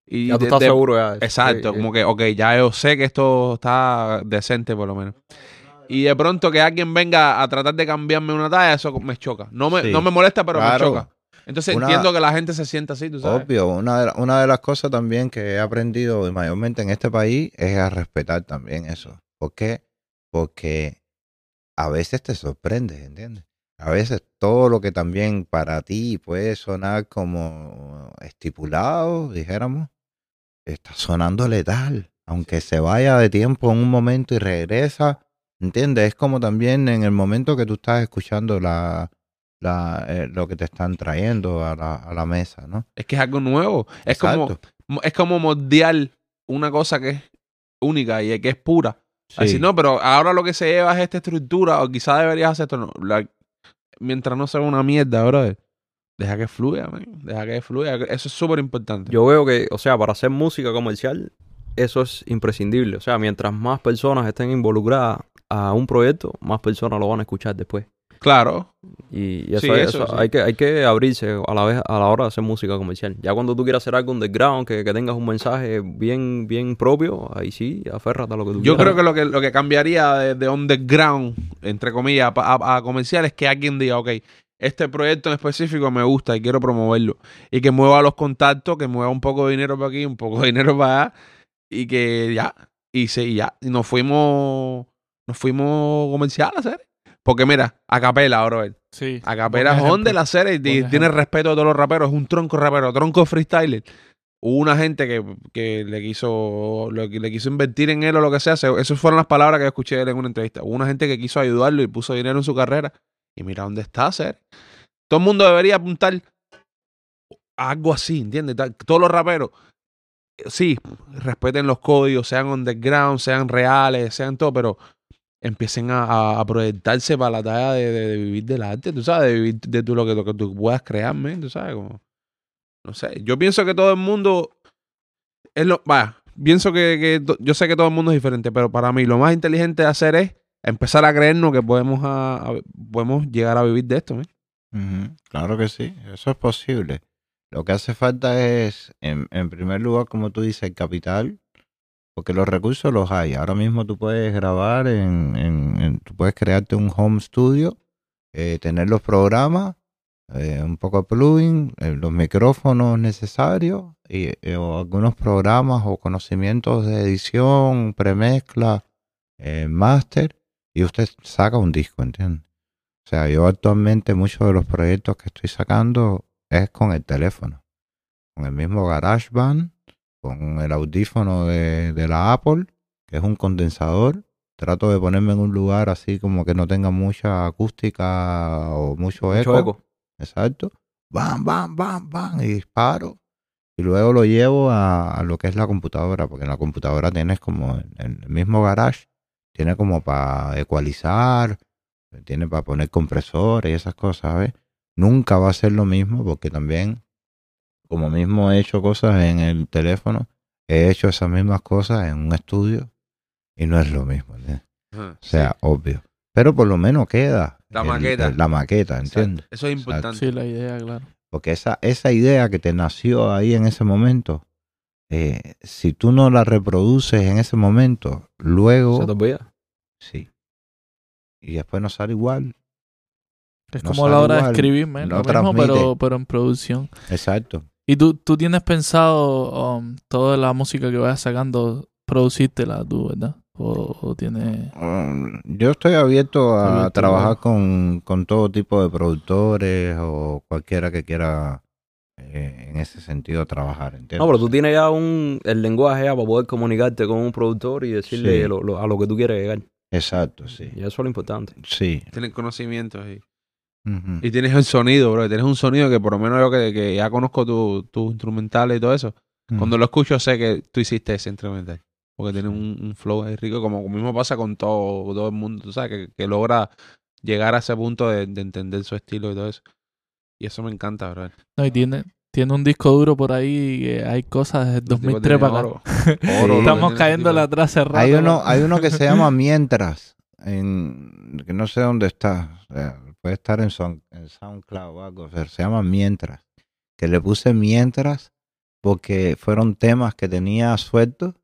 Y Ya tú de- estás de- seguro ya. Exacto, Sí, como que, ok, ya yo sé que esto está decente por lo menos. Y de pronto que alguien venga a tratar de cambiarme una talla, eso me choca. No me, Sí. no me molesta, pero Claro. me choca. Entonces Una- entiendo que la gente se sienta así, tú sabes. Obvio, una de, la- una de las cosas también que he aprendido mayormente en este país es a respetar también eso. ¿Por qué? Porque a veces te sorprendes, ¿entiendes? A veces todo lo que también para ti puede sonar como estipulado, dijéramos, está sonando letal. Aunque se vaya de tiempo en un momento y regresa, ¿entiendes? Es como también en el momento que tú estás escuchando la, la, eh, lo que te están trayendo a la, a la mesa, ¿no? Es que es algo nuevo. Es como, Exacto. es como moldear una cosa que es única y que es pura. Así, Sí. no, pero ahora lo que se lleva es esta estructura, o quizás deberías hacer esto. No. La- mientras no sea una mierda, brother, deja que fluya, man. Deja que fluya. Eso es súper importante. Yo veo que, o sea, para hacer música comercial, eso es imprescindible. O sea, mientras más personas estén involucradas a un proyecto, más personas lo van a escuchar después. Claro. Y, y eso, Sí, es- eso eso sí. hay, que, hay que abrirse a la vez a la hora de hacer música comercial. Ya cuando tú quieras hacer algo underground, que, que tengas un mensaje bien, bien propio, ahí sí, aférrate a lo que tú Yo quieras. creo que lo que lo que cambiaría de, de underground, entre comillas, a, a- a comercial es que alguien diga, ok, este proyecto en específico me gusta y quiero promoverlo. Y que mueva los contactos, que mueva un poco de dinero para aquí, un poco de dinero para allá. Y que ya, y, se, y ya, y nos fuimos, nos fuimos comercial a hacer. Porque mira, a capela, bro. Sí. A capela ejemplo. la serie tiene respeto de todos los raperos. Es un tronco rapero, tronco freestyler. Hubo una gente que, que le quiso lo que le quiso invertir en él o lo que sea. Se- Esas fueron las palabras que yo escuché de él en una entrevista. Hubo una gente que quiso ayudarlo y puso dinero en su carrera. Y mira dónde está, ser. Todo el mundo debería apuntar a algo así, ¿entiendes? Todos los raperos, sí, respeten los códigos, sean underground, sean reales, sean todo, pero empiecen a, a- proyectarse para la talla de, de- de vivir del arte, tú sabes, de vivir de tú, lo, que, lo que tú puedas crear, men, tú sabes, como, no sé, yo pienso que todo el mundo es lo, vaya, pienso que, yo sé que todo el mundo es diferente, pero para mí lo más inteligente de hacer es empezar a creernos que podemos, a- podemos llegar a vivir de esto, men. Ujú, Claro que sí, eso es posible. Lo que hace falta es, en, en primer lugar, como tú dices, el capital, porque los recursos los hay. Ahora mismo tú puedes grabar, en, en- en- tú puedes crearte un home studio, eh, tener los programas, eh, un poco de plugin, eh, los micrófonos necesarios, y, o algunos programas o conocimientos de edición, premezcla, master, y usted saca un disco, ¿entiendes? O sea, yo actualmente muchos de los proyectos que estoy sacando es con el teléfono, con el mismo GarageBand, con el audífono de, de la Apple, que es un condensador. Trato de ponerme en un lugar así como que no tenga mucha acústica o mucho. Mucho eco. Exacto. Bam, bam, bam, bam. Y disparo. Y luego lo llevo a, a lo que es la computadora, porque en la computadora tienes como en el mismo garage, tiene como para ecualizar, tiene para poner compresores y esas cosas, ¿ves? Nunca va a ser lo mismo, porque también, como mismo he hecho cosas en el teléfono, he hecho esas mismas cosas en un estudio y no es lo mismo, ¿entiendes? O sea, obvio. Pero por lo menos queda La el- maqueta. la maqueta, Exacto. ¿entiendes? Eso es importante. Sí, la idea, claro. Porque esa, esa idea que te nació ahí en ese momento, eh, si tú no la reproduces en ese momento, luego Se te olvida. sí. Y después no sale igual. Es No como a la hora de escribir, no lo mismo, pero, pero en producción. Exacto. ¿Y tú, tú tienes pensado um, toda la música que vayas sacando, producírtela tú, verdad? ¿O, o tienes...? Um, yo estoy abierto a Abierto, trabajar con, con todo tipo de productores o cualquiera que quiera eh, en ese sentido trabajar. ¿entiendes? No, pero tú tienes ya un, el lenguaje ya para poder comunicarte con un productor y decirle Sí. lo- lo- a lo que tú quieres llegar. Exacto, sí. Y eso es lo importante. Sí. Tienes conocimientos y, tienes el sonido, bro. Tienes un sonido que por lo menos yo que, que ya conozco tus tu instrumentales y todo eso. Cuando lo escucho sé que tú hiciste ese instrumental. Porque tiene un, un flow ahí rico, como mismo pasa con todo, todo el mundo, tú sabes, que, que logra llegar a ese punto de, de entender su estilo y todo eso. Y eso me encanta, bro. No, y tiene, tiene un disco duro por ahí. que hay cosas desde 2003 para acá. Oro, oro, Estamos tipo. atrás rato. Hay uno, ¿no? hay uno que se llama Mientras, en, que no sé dónde está, o sea, puede estar en, SoundCloud o algo, se llama Mientras, que le puse Mientras porque fueron temas que tenía sueltos,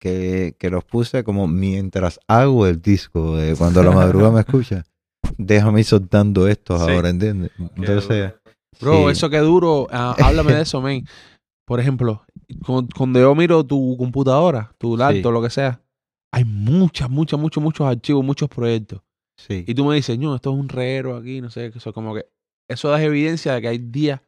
que, que los puse como mientras hago el disco, eh, cuando la madrugada me escucha, déjame ir soltando esto Sí. ahora, ¿entiendes? Entonces, Bro, sí. eso que duro. ah, háblame de eso, man. Por ejemplo, cu- cuando yo miro tu computadora, tu laptop, lo que sea, hay muchas, muchas, muchos, muchos archivos, muchos proyectos. Sí, Y tú me dices, no, esto es un reguero aquí, no sé, eso como que... Eso da evidencia de que hay días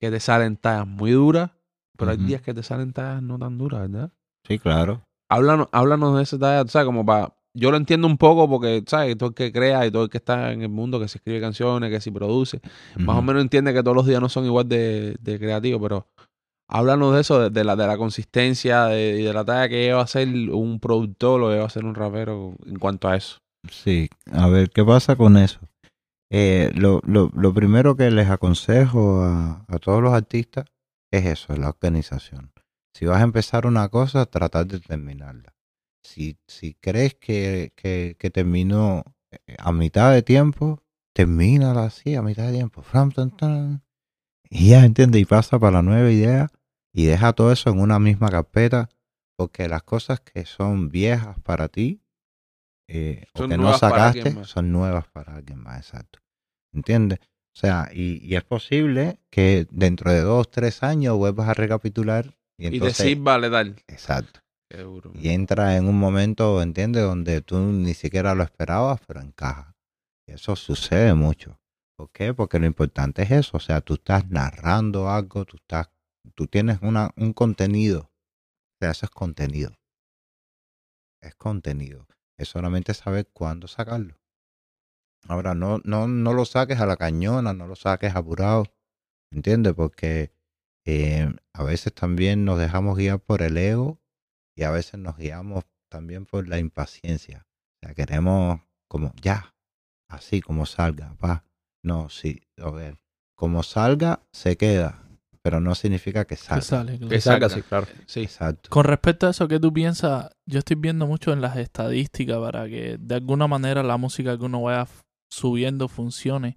que te salen tallas muy duras, pero hay días que te salen tallas no tan duras, ¿verdad? sí, claro. Háblanos, háblanos de esa talla, ¿sabes? Como para... Yo lo entiendo un poco porque, ¿sabes? Todo el que crea y todo el que está en el mundo, que se escribe canciones, que se produce, más o menos entiende que todos los días no son igual de, de creativos, pero háblanos de eso, de, de la, de la consistencia de, y de la talla que lleva a ser un productor o lleva a ser un rapero en cuanto a eso. Sí, a ver, ¿qué pasa con eso? Eh, lo, lo, lo primero que les aconsejo a, a todos los artistas es eso, la organización. Si vas a empezar una cosa, tratar de terminarla. Si, si crees que, que, que terminó eh, a mitad de tiempo, termínala así, a mitad de tiempo. Y ya, ¿entiendes? Y pasa para la nueva idea y deja todo eso en una misma carpeta, porque las cosas que son viejas para ti, eh, o que no sacaste, son nuevas para alguien más, exacto. ¿Entiendes? O sea, y, y es posible que dentro de dos, tres años vuelvas a recapitular y Y entonces... decir, vale, tal. Exacto. Y entra en un momento, ¿entiendes? Donde tú ni siquiera lo esperabas, pero encaja. Y eso sucede mucho. ¿Por qué? Porque lo importante es eso. O sea, tú estás narrando algo, tú estás, tú tienes una, un contenido. O sea, eso es contenido. Es contenido. Es solamente saber cuándo sacarlo. Ahora, no, no, no lo saques a la cañona, no lo saques apurado. ¿Entiendes? Porque eh, a veces también nos dejamos guiar por el ego y a veces nos guiamos también por la impaciencia. O sea, queremos como ya, así como salga, va. No, sí, a ver, como salga, se queda, pero no significa que Que salga. sale, claro. Que Exacto, salga. sí, claro. Sí. Exacto. Con respecto a eso, ¿qué tú piensas? Yo estoy viendo mucho en las estadísticas para que de alguna manera la música que uno vaya subiendo funcione.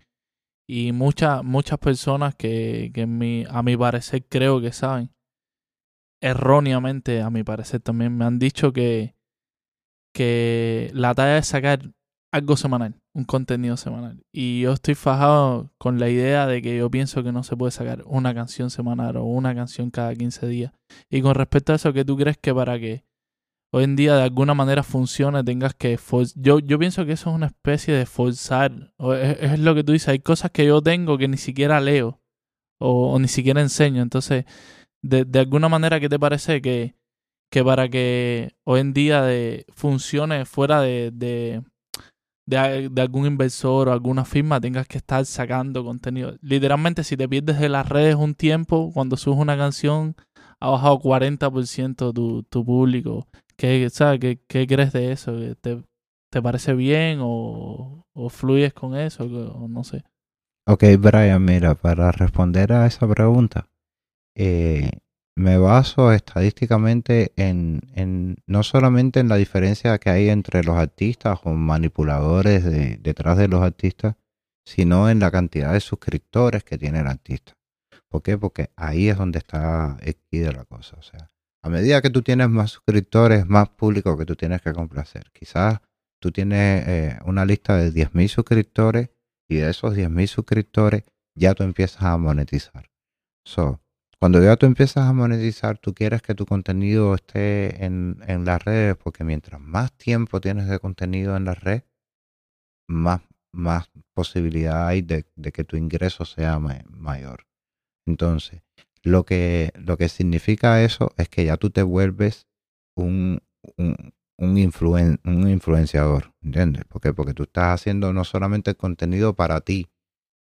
Y muchas muchas personas que, que en mi- a mi parecer creo que saben, erróneamente a mi parecer también me han dicho que, que la talla es sacar algo semanal, un contenido semanal. Y yo estoy fajado con la idea de que yo pienso que no se puede sacar una canción semanal o una canción cada 15 días. Y con respecto a eso, ¿qué tú crees que para que hoy en día de alguna manera funcione tengas que... Yo, yo pienso que eso es una especie de forzar. O es, lo que tú dices, hay cosas que yo tengo que ni siquiera leo o, o ni siquiera enseño. Entonces, de, de alguna manera, ¿qué te parece que, que para que hoy en día de, funcione fuera de, de, de algún inversor o alguna firma tengas que estar sacando contenido? Literalmente, si te pierdes de las redes un tiempo, cuando subes una canción, ha bajado 40% tu, tu público. ¿Qué, sabes, ¿Qué, qué crees de eso? ¿Te, te parece bien o, o fluyes con eso? O no sé. Ok, Brian, mira, para responder a esa pregunta, eh, me baso estadísticamente en, no solamente en la diferencia que hay entre los artistas o manipuladores de- detrás de los artistas, sino en la cantidad de suscriptores que tiene el artista. ¿Por qué? Porque ahí es donde está el key de la cosa. O sea, a medida que tú tienes más suscriptores, más público que tú tienes que complacer. Quizás tú tienes eh, una lista de 10.000 suscriptores y de esos 10.000 suscriptores ya tú empiezas a monetizar. So, cuando ya tú empiezas a monetizar, tú quieres que tu contenido esté en, las redes, porque mientras más tiempo tienes de contenido en la red, más, más posibilidad hay de, que tu ingreso sea ma- mayor. Entonces, lo que, lo que significa eso es que ya tú te vuelves un, un- influen- un influenciador, ¿entiendes? Porque, porque tú estás haciendo no solamente el contenido para ti,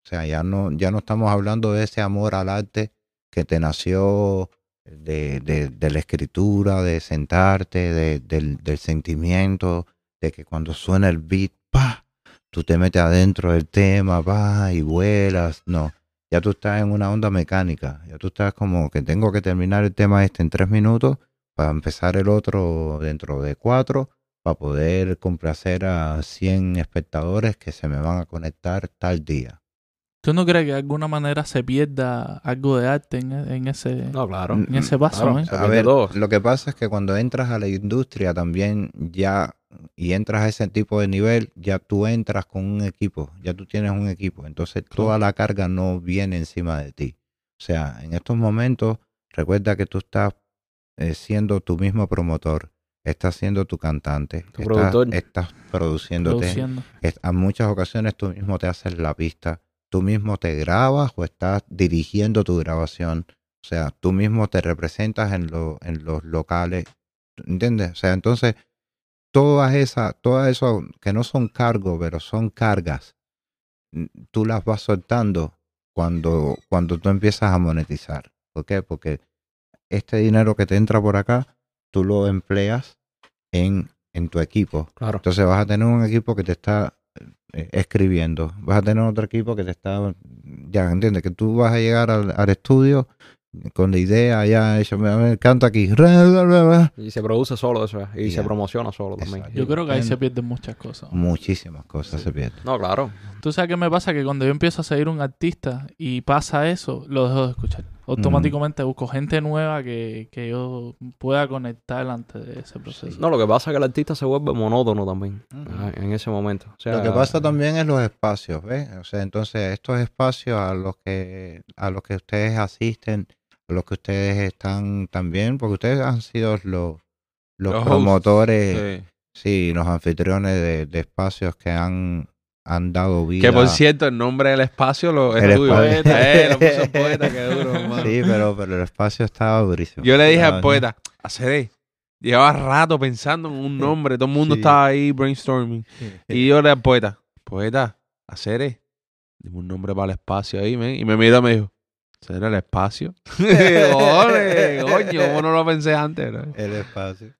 o sea, ya no, ya no estamos hablando de ese amor al arte que te nació de, de, la escritura, de sentarte, de- del, del sentimiento, de que cuando suena el beat, pa, tú te metes adentro del tema, pa, y vuelas. No, ya tú estás en una onda mecánica, ya tú estás como que tengo que terminar el tema este en tres minutos para empezar el otro dentro de cuatro, para poder complacer a 100 espectadores que se me van a conectar tal día. ¿Tú no crees que de alguna manera se pierda algo de arte en, en ese, No, claro. en ese paso? Claro, eh? A ver, lo que pasa es que cuando entras a la industria también ya y entras a ese tipo de nivel, ya tú entras con un equipo, ya tú tienes un equipo, entonces toda la carga no viene encima de ti. O sea, en estos momentos, recuerda que tú estás eh, siendo tu mismo promotor, estás siendo tu cantante, Tu estás, estás produciéndote, Produciendo. es- a muchas ocasiones tú mismo te haces la pista, tú mismo te grabas o estás dirigiendo tu grabación, o sea, tú mismo te representas en, lo- en los locales, ¿entiendes? O sea, entonces, todas esas, todas eso que no son cargos, pero son cargas, n- tú las vas soltando cuando, cuando tú empiezas a monetizar. ¿Por qué? Porque este dinero que te entra por acá, tú lo empleas en, en tu equipo. Claro. Entonces vas a tener un equipo que te está escribiendo, vas a tener otro equipo que te está, ya entiendes, que tú vas a llegar al, al estudio con la idea ya hecho, me, me canta aquí, Y se produce solo eso. eh, Y Ya. se promociona solo también. Exacto. Yo creo que ahí se pierden muchas cosas. muchísimas cosas se pierden. No, claro. Tú sabes qué me pasa que cuando yo empiezo a seguir un artista y pasa eso, lo dejo de escuchar. Automáticamente busco gente nueva que, que yo pueda conectar antes de ese proceso. No, lo que pasa es que el artista se vuelve monótono también en ese momento. O sea, Lo que pasa también es los espacios, ¿ves? O sea, entonces estos espacios a los que a los que ustedes asisten, a los que ustedes están también, porque ustedes han sido los los, Los hosts, promotores, Sí. sí, los anfitriones de, de espacios que han han dado vida. Que por cierto, el nombre del espacio lo, es El tuyo. espacio. Eh, lo puso el poeta, qué duro, hermano. Sí, pero, pero el espacio estaba durísimo. Yo le dije al poeta, hacer Llevaba rato pensando en un nombre, todo el mundo Sí. estaba ahí brainstorming. Y yo le dije al poeta, poeta, hacer dime un nombre para el espacio ahí. Y me miró y me dijo, ¿hacer el espacio? Ole, coño, ¿cómo no lo pensé antes? bro? El espacio.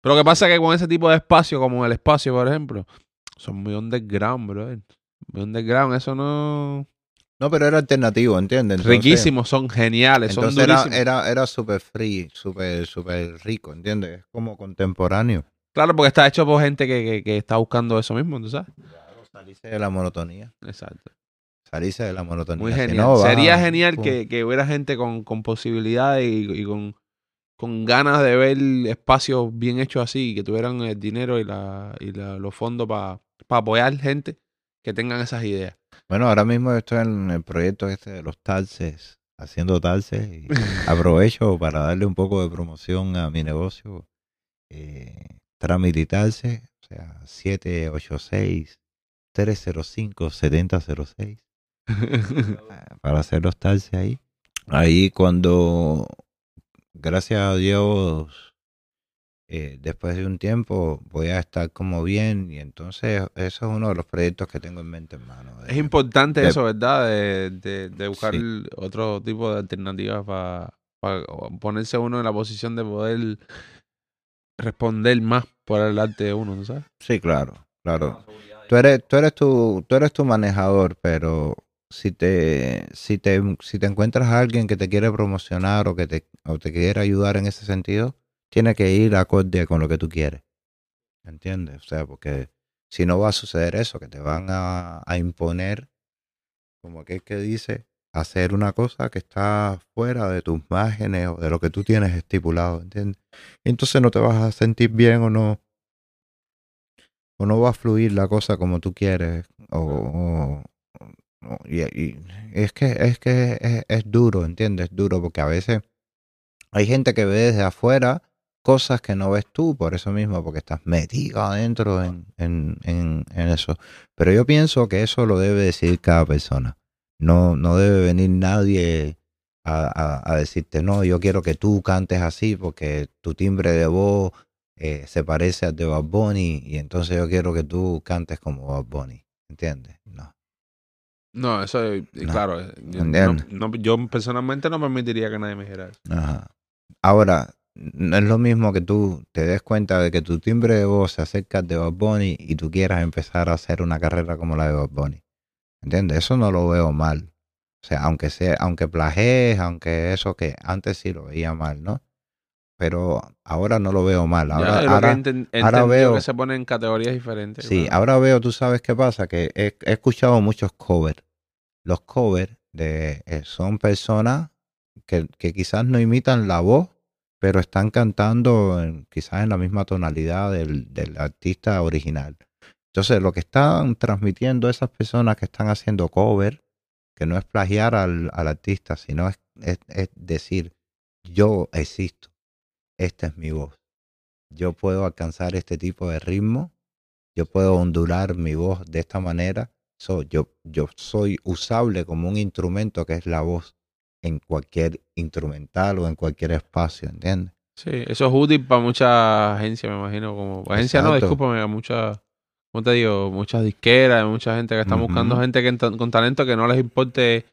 Pero lo que pasa es que con ese tipo de espacio, como el espacio, por ejemplo, son muy underground, bro. Muy underground, eso no... No, pero era alternativo, ¿entiendes? Entonces- Riquísimos, son geniales, son Entonces era, durísimos. era, era súper free, súper, súper rico, ¿entiendes? Es como contemporáneo. Claro, porque está hecho por gente que, que, que está buscando eso mismo, ¿tú sabes? Salirse de la monotonía. Exacto. Salirse de la monotonía. Muy Si genial. no, Sería genial que, que hubiera gente con, con posibilidades y, y con, con ganas de ver espacios bien hechos así, y que tuvieran el dinero y, la, y la- los fondos para apoyar gente que tengan esas ideas. Bueno, ahora mismo estoy en el proyecto este de los talces, haciendo talces y aprovecho para darle un poco de promoción a mi negocio. Eh, Talces, o sea, 786-305-7006 ah, para hacer los talces ahí. Ahí cuando, gracias a Dios, eh, después de un tiempo voy a estar como bien y entonces eso es uno de los proyectos que tengo en mente, hermano. es importante de- eso, ¿verdad? De, de, de buscar Sí. otro tipo de alternativas para ponerse uno en la posición de poder responder más por el arte de uno, ¿tú sabes? Sí, claro, claro. Tú eres, tú eres tu, tú eres tu manejador, pero si te, si te, si te encuentras a alguien que te quiere promocionar o que te, o te quiere ayudar en ese sentido, tiene que ir acorde con lo que tú quieres. ¿Entiendes? O sea, porque si no va a suceder eso, que te van a, a imponer, como aquel que dice, hacer una cosa que está fuera de tus márgenes o de lo que tú tienes estipulado, ¿entiendes? Entonces no te vas a sentir bien o no, o no va a fluir la cosa como tú quieres o- y, es que es que es, duro entiendes es duro porque a veces hay gente que ve desde afuera cosas que no ves tú por eso mismo porque estás metido adentro en, en, en, eso pero yo pienso que eso lo debe decidir cada persona no no debe venir nadie a, a, a decirte no yo quiero que tú cantes así porque tu timbre de voz eh, se parece al de Bad Bunny y entonces yo quiero que tú cantes como Bad Bunny. ¿Entiendes? No. Eso es, No. claro. eh, Yo, no- no- yo personalmente no permitiría que nadie me dijera eso. Ajá. Ahora, no es lo mismo que tú te des cuenta de que tu timbre de voz se acerca al de Bad Bunny y tú quieras empezar a hacer una carrera como la de Bad Bunny. ¿Entiendes? Eso no lo veo mal. O sea, aunque sea, aunque plagies, aunque eso que antes sí lo veía mal, ¿no? Pero ahora no lo veo mal. Ahora, ya, ahora- que ahora veo- que se ponen en categorías diferentes. Sí, claro. ahora veo, tú sabes qué pasa, que he, he escuchado muchos covers. Los covers de, eh, son personas que, que quizás no imitan la voz, pero están cantando en- quizás en la misma tonalidad del, del artista original. Entonces, lo que están transmitiendo esas personas que están haciendo cover, que no es plagiar al, al artista, sino es, es- es decir, yo existo, esta es mi voz, yo puedo alcanzar este tipo de ritmo yo puedo ondular mi voz de esta manera. So, yo, yo soy usable como un instrumento que es la voz en cualquier instrumental o en cualquier espacio, ¿entiendes? Sí, eso es útil para muchas agencias, me imagino. Como agencias, no, discúlpame, a muchas, ¿cómo te digo? Muchas disqueras, mucha gente que está buscando gente que, con talento que no les importe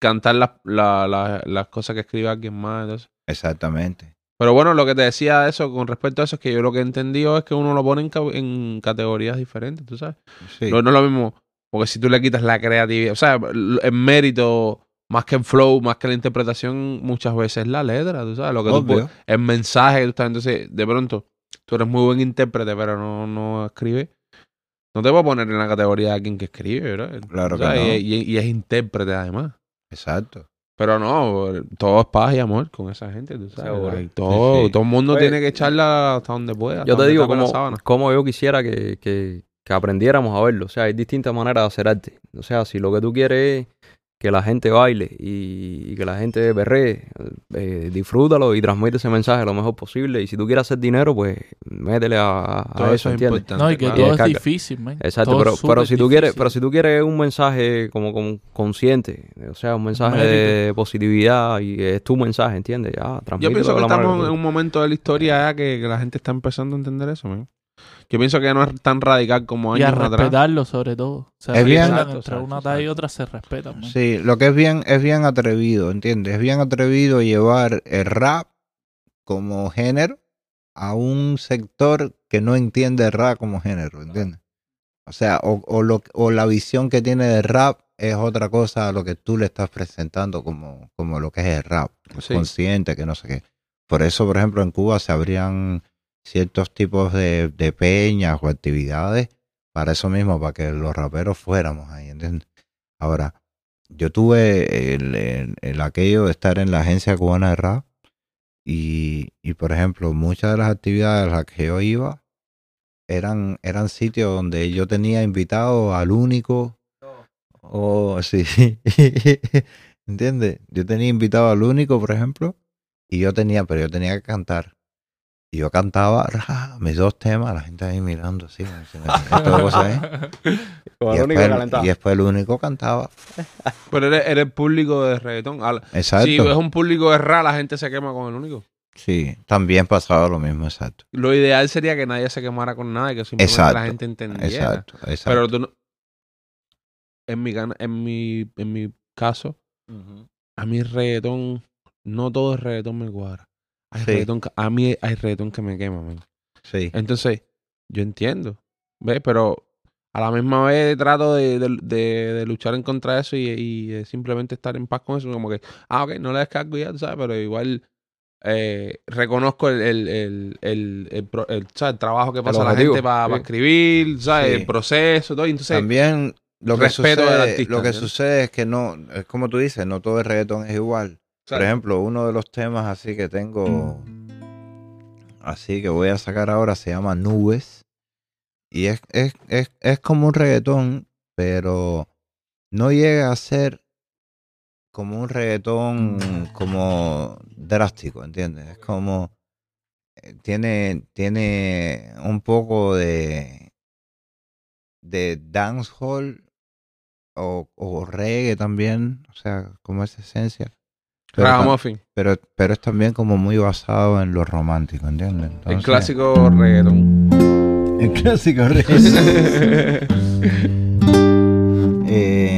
cantar las, la- cosas que escribe alguien más. entonces. Exactamente. Pero bueno, lo que te decía de eso, con respecto a eso, es que yo lo que he entendido es que uno lo pone en, ca- en categorías diferentes, ¿tú sabes? Sí. No, no es lo mismo, porque si tú le quitas la creatividad, o sea, en mérito, más que en flow, más que la interpretación, muchas veces la letra, tú sabes, lo que tú Obvio. puedes- el mensaje tú estás, entonces, de pronto, tú eres muy buen intérprete, pero no, no escribes. No te voy a poner en la categoría de alguien que escribe, ¿verdad? Claro que no. y, y- y es intérprete además. Exacto. Pero no, todo es paz y amor con esa gente, tú sabes. Like, todo, Sí, todo el mundo Oye, tiene que echarla hasta donde pueda. Yo te digo como, como yo quisiera que, que, que aprendiéramos a verlo. O sea, hay distintas maneras de hacer arte. O sea, si lo que tú quieres es que la gente baile y, y que la gente berree, eh, disfrútalo y transmite ese mensaje lo mejor posible. Y si tú quieres hacer dinero, pues métele a, a Todo eso, es ¿entiendes? importante. No, y que claro. todo es difícil, man. Exacto, Todo pero, pero si tú quieres, pero si tú quieres un mensaje como, como consciente, o sea, un mensaje Mérito. de positividad y es tu mensaje, ¿entiendes? Ya, Yo pienso que estamos en un momento de la historia ya que, que la gente está empezando a entender eso, man. Yo pienso que no es tan radical como Y a años atrás. respetarlo sobre todo. Se Es bien- Exacto, entre exacto, una talla y otra se respetan, man. Sí, lo que es bien, es bien atrevido, ¿entiendes? Es bien atrevido llevar el rap como género a un sector que no entiende el rap como género, ¿entiendes? O sea, o, o, lo, o la visión que tiene del rap es otra cosa a lo que tú le estás presentando como, como lo que es el rap, Sí. consciente, que no sé qué. Por eso, por ejemplo, en Cuba se abrían ciertos tipos de, de peñas o actividades para eso mismo, para que los raperos fuéramos ahí, ¿entiendes? Ahora, yo tuve el, el- el aquello de estar en la agencia cubana de rap y, y, por ejemplo, muchas de las actividades a las que yo iba eran, eran sitios donde yo tenía invitado al único o sí, ¿entiendes? Yo tenía invitado al único, por ejemplo, y yo tenía, pero yo tenía que cantar. Y yo cantaba ra, mis dos temas, la gente ahí mirando así, como diciendo, "¿Esto qué cosa es?". Con Y después, y después el único cantaba. Pero eres, eres público de reggaetón. Exacto. Si es un público de rap, la gente se quema con el único. Sí, también pasaba lo mismo, exacto. Lo ideal sería que nadie se quemara con nada y que simplemente Exacto, la gente entendiera. Exacto, exacto. Pero tú no... En mi, en mi, en mi caso, a mí reggaetón, no todo el reggaetón me cuadra. Hay Sí. reggaetón a mí hay reggaetón que me quema, man. sí, Entonces, yo entiendo, ¿ves? Pero a la misma vez trato de, de- de- de luchar en contra de eso y, simplemente estar en paz con eso. Como que, ah, ok, no le descargo ya, ¿sabes? Pero igual eh, reconozco el, el, el, el, el trabajo que pasa la gente para escribir, ¿sabes? Sí. El proceso, todo. Entonces, También lo que, sucede, artista, lo que sucede es que no, es como tú dices, no todo el reggaetón es igual. Por ejemplo, uno de los temas así que tengo, así que voy a sacar ahora, se llama Nubes. Y es, es, es, es como un reggaetón, pero no llega a ser como un reggaetón como drástico, ¿entiendes? Es como, eh, tiene, tiene un poco de, de dancehall o, o reggae también, o sea, como esa esencia. Pero, tam- Ragamuffin. pero, pero es también como muy basado en lo romántico, ¿entiendes? El clásico reggaetón. El clásico rey. Eh,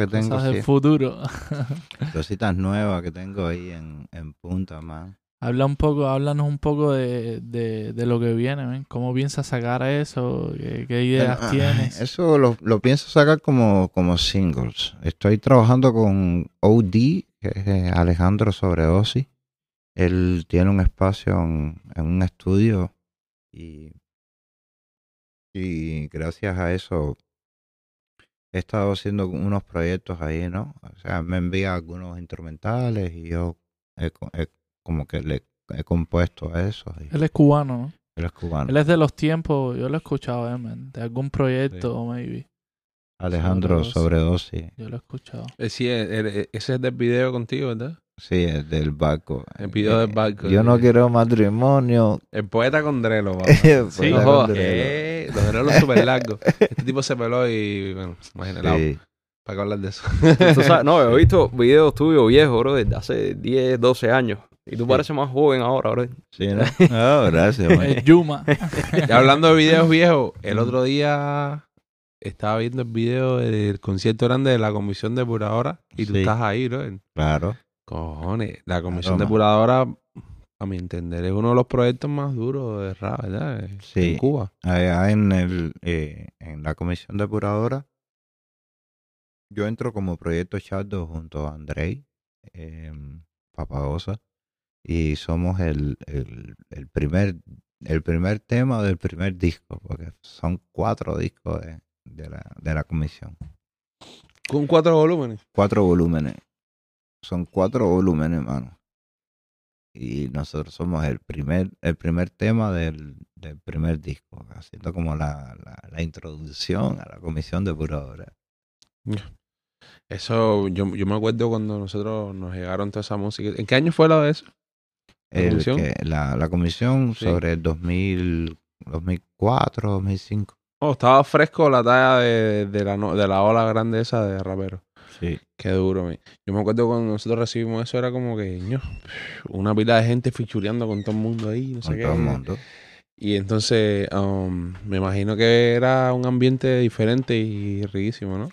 que tengo, cosas del sí. futuro. Cositas nuevas que tengo ahí en, en punta, man. Habla un poco, háblanos un poco de, de, de lo que viene, ¿ven? ¿Cómo piensas sacar eso? ¿Qué, qué ideas Bueno, tienes? Eso lo, lo pienso sacar como, como singles. Estoy trabajando con OD, que es eh, Alejandro Sobredosi. Él tiene un espacio en, en un estudio y, y gracias a eso he estado haciendo unos proyectos ahí, ¿no? O sea, me envía algunos instrumentales y yo he co- he como que le he compuesto a eso. y Él es cubano, ¿no? él es cubano. Él es de los tiempos, yo lo he escuchado, eh, man, de algún proyecto, maybe. Alejandro Sobredosi. Sobredosi. Yo lo he escuchado. Eh, sí, el- el- ese es del video contigo, ¿verdad? Sí, el del barco. El video del barco, Yo no quiero matrimonio. El poeta con Drelo, Sí, con joda. Drelo. Eh, los Drelos súper largos. Este tipo se peló y, bueno, imagínate, Sí. para que hablar de eso. Sabes, no, he visto videos tuyos viejos, bro, desde hace 10, 12 años. Y tú pareces más joven ahora, bro. Sí, ¿no? Ah, gracias, man. Es Yuma. Y hablando de videos viejos, el otro día estaba viendo el video del concierto grande de la Comisión Depuradora y tú Sí. estás ahí, ¿no? Claro. Cojones, la Comisión. Depuradora, a mi entender, es uno de los proyectos más duros de rap, ¿verdad? Sí. En Cuba. Allá en, el, eh, en la comisión depuradora yo entro como proyecto Shadow junto a Andrei eh, Papagosa y somos el, el, el primer el primer tema del primer disco, porque son cuatro discos de, de la, de la comisión. Con cuatro volúmenes. Cuatro volúmenes. Son cuatro volúmenes, mano. Y nosotros somos el primer, el primer tema del, del primer disco, haciendo como la, la, la introducción a la comisión de pura hora. Eso, yo, yo me acuerdo cuando nosotros nos llegaron toda esa música. ¿En qué año fue la de eso? ¿La El comisión? que- la, la comisión Sí. sobre el 2000, 2004, 2005. Oh, estaba fresco la talla de, de la, de la ola grande esa de rapero. Sí. Qué duro. Yo me acuerdo cuando nosotros recibimos eso, era como que, una pila de gente fichureando con todo el mundo ahí, no sé Con qué. todo el mundo. Y entonces, um, me imagino que era un ambiente diferente y riquísimo, ¿no?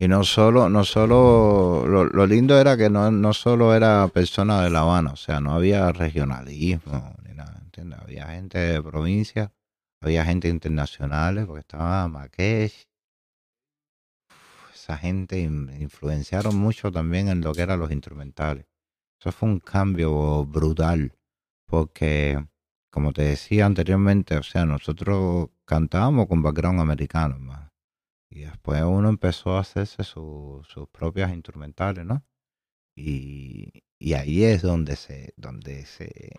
Y no solo, no solo, lo, lo lindo era que no, no solo era persona de La Habana, o sea, no había regionalismo ni nada, ¿entiendes? Había gente de provincia, había gente internacional, porque estaba Marrakech. Esa gente in- influenciaron mucho también en lo que eran los instrumentales. Eso fue un cambio brutal, porque, como te decía anteriormente, o sea, nosotros cantábamos con background americano, más. Y después uno empezó a hacerse su- sus propias instrumentales, ¿no? Y, y ahí es donde se, donde se,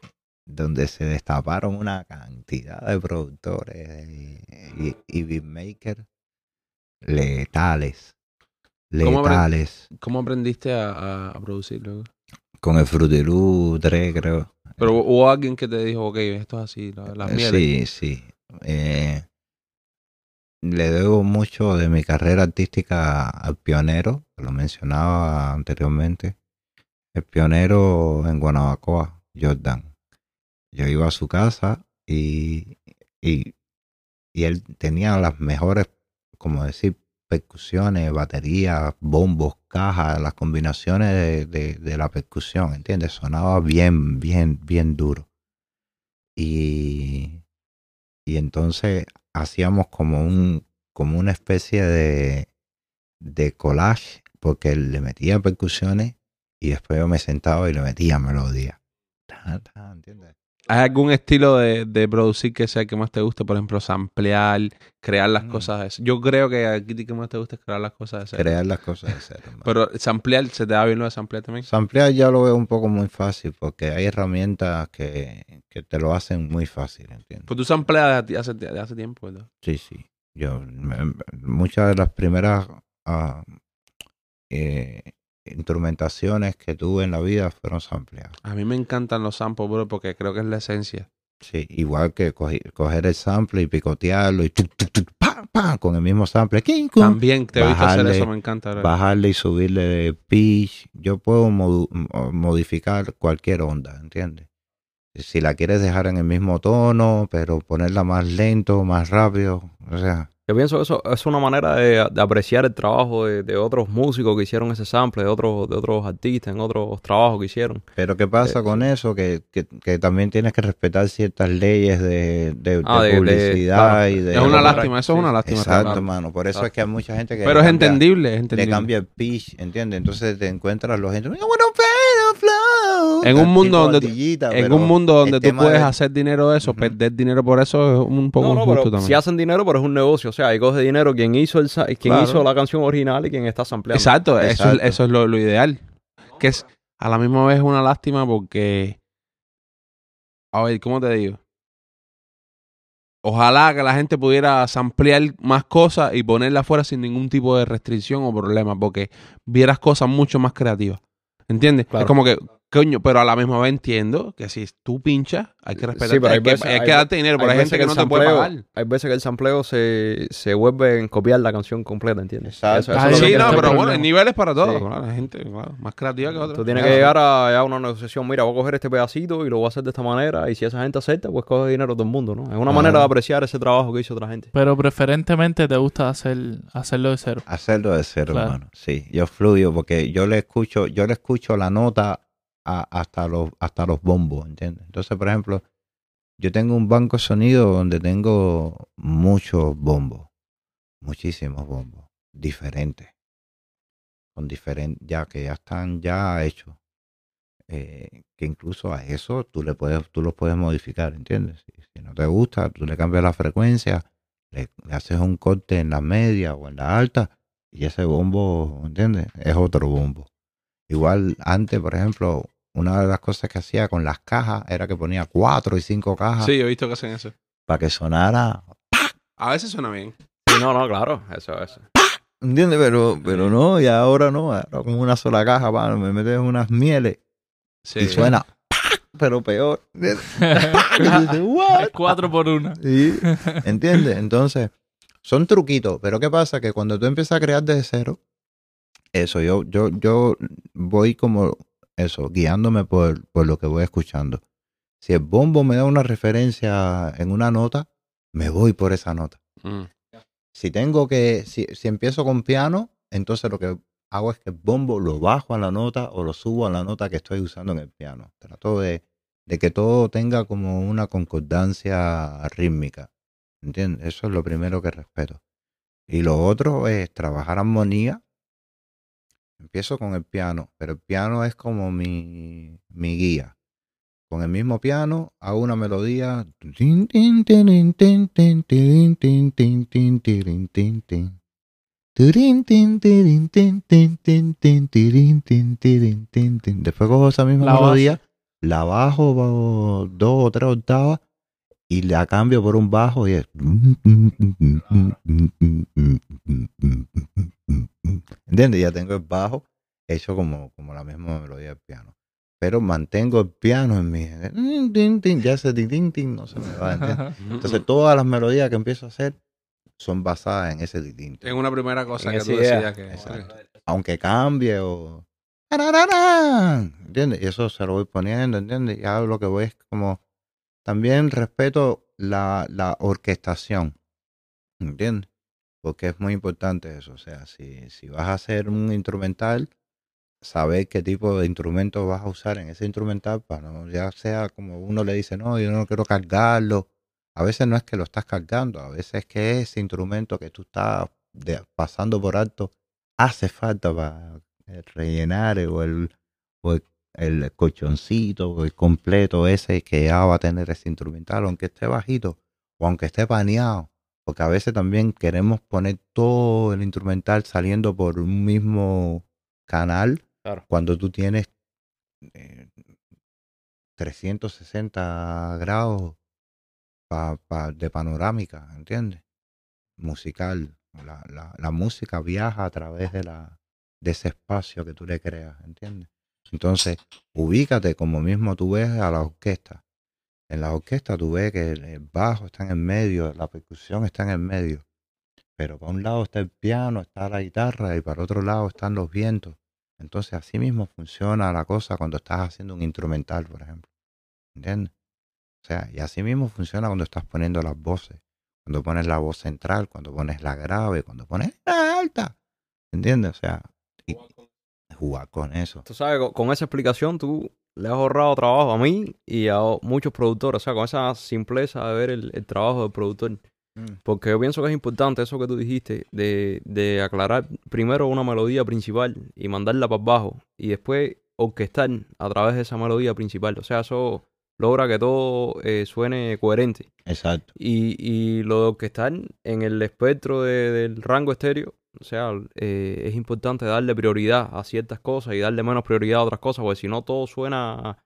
donde se destaparon una cantidad de productores y, y beatmakers letales. ¿Cómo apre- Letales. ¿Cómo aprendiste a, a, producirlo? Con el Frutilú 3, creo. Pero hubo alguien que te dijo, ok, esto es así, la- las Eh, mieles. Sí, sí. Eh, le debo mucho de mi carrera artística al pionero, lo mencionaba anteriormente. El pionero en Guanabacoa, Jordan. Yo iba a su casa y, y, y él tenía las mejores, como decir, percusiones, baterías, bombos, cajas, las combinaciones de, de, la percusión, ¿entiendes? Sonaba bien, bien, bien duro. Y, y entonces hacíamos como un como una especie de, de collage, porque le metía percusiones y después yo me sentaba y le metía melodía. ¿entiendes? ¿Hay algún estilo de, de producir que sea el que más te guste? Por ejemplo, samplear, crear las Mm. cosas de cero. Yo creo que aquí lo que más te gusta es crear las cosas de cero. Crear las cosas de cero. Pero samplear, ¿se te da bien lo de samplear también? Samplear ya lo veo un poco muy fácil porque hay herramientas que, que te lo hacen muy fácil, ¿entiendes? Pues tú sampleas de hace, de hace tiempo, ¿verdad? Sí, sí. Yo, me- muchas de las primeras ah, eh, instrumentaciones que tuve en la vida fueron sampleadas. A mí me encantan los samples, bro, porque creo que es la esencia. Sí, igual que coger el sample y picotearlo y tuc, tuc, tuc, pa, pa, con el mismo sample. También te he visto hacer eso, me encanta. bro. bajarle y subirle de pitch. Yo puedo modificar cualquier onda, ¿entiendes? Si la quieres dejar en el mismo tono, pero ponerla más lento, más rápido, o sea, Yo pienso que eso es una manera de, de apreciar el trabajo de, de otros músicos que hicieron ese sample, de otros, de otros artistas en otros trabajos que hicieron. pero ¿qué pasa Eh, con eso? Que, que, que también tienes que respetar ciertas leyes de, de, Ah, de de- de- publicidad claro. y de... es una lástima, eso es una sí, lástima. Exacto, claro. mano. Por eso es que hay mucha gente que... Pero le es cambia- entendible, es Le entendible. cambia el pitch, ¿entiendes? Entonces te encuentras los gente... "I wanna play the flow", En un mundo donde- En un mundo donde tú puedes de- hacer dinero de eso, Ujú. perder dinero por eso es un poco No, no, injusto pero también. si hacen dinero, pero es un negocio. O sea, ahí coge dinero quien hizo el sa- quien Claro. hizo la canción original y quien está sampleando. Exacto, Eso, es, Exacto. eso es lo, lo ideal. Que es a la misma vez una lástima porque. A ver, ¿cómo te digo? Ojalá que la gente pudiera samplear más cosas y ponerla afuera sin ningún tipo de restricción o problema, porque vieras cosas mucho más creativas. ¿Entiendes? Claro. Es como que, coño, pero a la misma vez entiendo que si tú pinchas, hay que respetar. Sí, pero hay hay, que, hay hay que ve- darte dinero, pero hay, veces gente que, el no te puede sampleo- pagar. Hay veces que el sampleo se, se vuelve en copiar la canción completa, ¿entiendes? Exacto. Eso- eso Ah, es Sí, no, pero bueno, problema. hay niveles para todo. Sí. claro, hay gente claro, más creativa que otra. Tú tienes que llegar a, a una negociación, mira, voy a coger este pedacito y lo voy a hacer de esta manera, y si esa gente acepta, pues coge dinero todo el mundo, ¿no? Es una Ajá. manera de apreciar ese trabajo que hizo otra gente. Pero preferentemente te gusta hacer hacerlo de cero. Hacerlo de cero, Claro. hermano. Sí, yo fluyo porque yo le escucho, yo le escucho la nota hasta los hasta los bombos, ¿entiendes? Entonces, por ejemplo, yo tengo un banco de sonido donde tengo muchos bombos, muchísimos bombos diferentes. son diferentes, ya que ya están ya hechos. Eh, que incluso a eso tú le puedes, tú los puedes modificar, ¿entiendes? Si, si no te gusta, tú le cambias la frecuencia, le, le haces un corte en la media o en la alta, y ese bombo, ¿entiendes? Es otro bombo. Igual antes, por ejemplo, una de las cosas que hacía con las cajas era que ponía cuatro y cinco cajas Sí, yo he visto que hacen eso. para que sonara A veces suena bien. Sí, no, no, claro, eso, eso. ¿Entiendes? Pero, pero no, y ahora no, ahora con una sola caja, pa, me metes unas mieles Sí. y suena, pero peor. ¿entiendes? Y tú dices. Cuatro por una. Sí, ¿Entiendes? Entonces, son truquitos, pero ¿qué pasa? Que cuando tú empiezas a crear desde cero, eso, yo, yo, yo voy como eso, guiándome por, por lo que voy escuchando. Si el bombo me da una referencia en una nota, me voy por esa nota. Mm. Si tengo que, si, si empiezo con piano, entonces lo que hago es que el bombo lo bajo a la nota o lo subo a la nota que estoy usando en el piano. Trato de, de que todo tenga como una concordancia rítmica. ¿Entiendes? Eso es lo primero que respeto. Y lo otro es trabajar armonía. Empiezo con el piano, pero el piano es como mi, mi guía. Con el mismo piano hago una melodía. Después cojo esa misma La melodía, la bajo ba- dos o tres octavas y la cambio por un bajo y es. ¿Entiendes? Ya tengo el bajo hecho como, como la misma melodía del piano. Pero mantengo el piano en mi. Ya ese tin, no se me va. ¿entiendes? Entonces todas las melodías que empiezo a hacer son basadas en ese tin. En una primera cosa En que tú idea. decías que. Exacto. Aunque cambie o. ¿Entiendes? Y eso se lo voy poniendo, ¿entiendes? Y ahora lo que voy es como. También respeto la, la orquestación. ¿Entiendes? Porque es muy importante eso. O sea, si, si vas a hacer un instrumental, saber qué tipo de instrumento vas a usar en ese instrumental para no, ya sea como uno le dice, no, yo no quiero cargarlo. A veces no es que lo estás cargando, a veces es que ese instrumento que tú estás pasando por alto hace falta para rellenar o el, o el, el colchoncito el completo ese que ya va a tener ese instrumental, aunque esté bajito o aunque esté paneado. Porque a veces también queremos poner todo el instrumental saliendo por un mismo canal Claro. cuando tú tienes eh, 360 grados pa- pa- de panorámica, ¿entiendes? Musical. La, la, la música viaja a través de, la, de ese espacio que tú le creas, ¿entiendes? Entonces, ubícate como mismo tú ves a la orquesta. En la orquesta tú ves que el bajo está en el medio, la percusión está en el medio. Pero para un lado está el piano, está la guitarra y para otro lado están los vientos. Entonces así mismo funciona la cosa cuando estás haciendo un instrumental, por ejemplo. ¿Entiendes? O sea, y así mismo funciona cuando estás poniendo las voces. Cuando pones la voz central, cuando pones la grave, cuando pones la alta. ¿Entiendes? O sea, jugar con eso. Tú sabes, con, con esa explicación tú le has ahorrado trabajo a mí y a muchos productores. O sea, con esa simpleza de ver el, el trabajo del productor. Porque yo pienso que es importante eso que tú dijiste, de, de aclarar primero una melodía principal y mandarla para abajo y después orquestar a través de esa melodía principal. O sea, eso logra que todo eh, suene coherente. Exacto. Y, y lo de orquestar en el espectro de- del rango estéreo, o sea, eh, es importante darle prioridad a ciertas cosas y darle menos prioridad a otras cosas, porque si no todo suena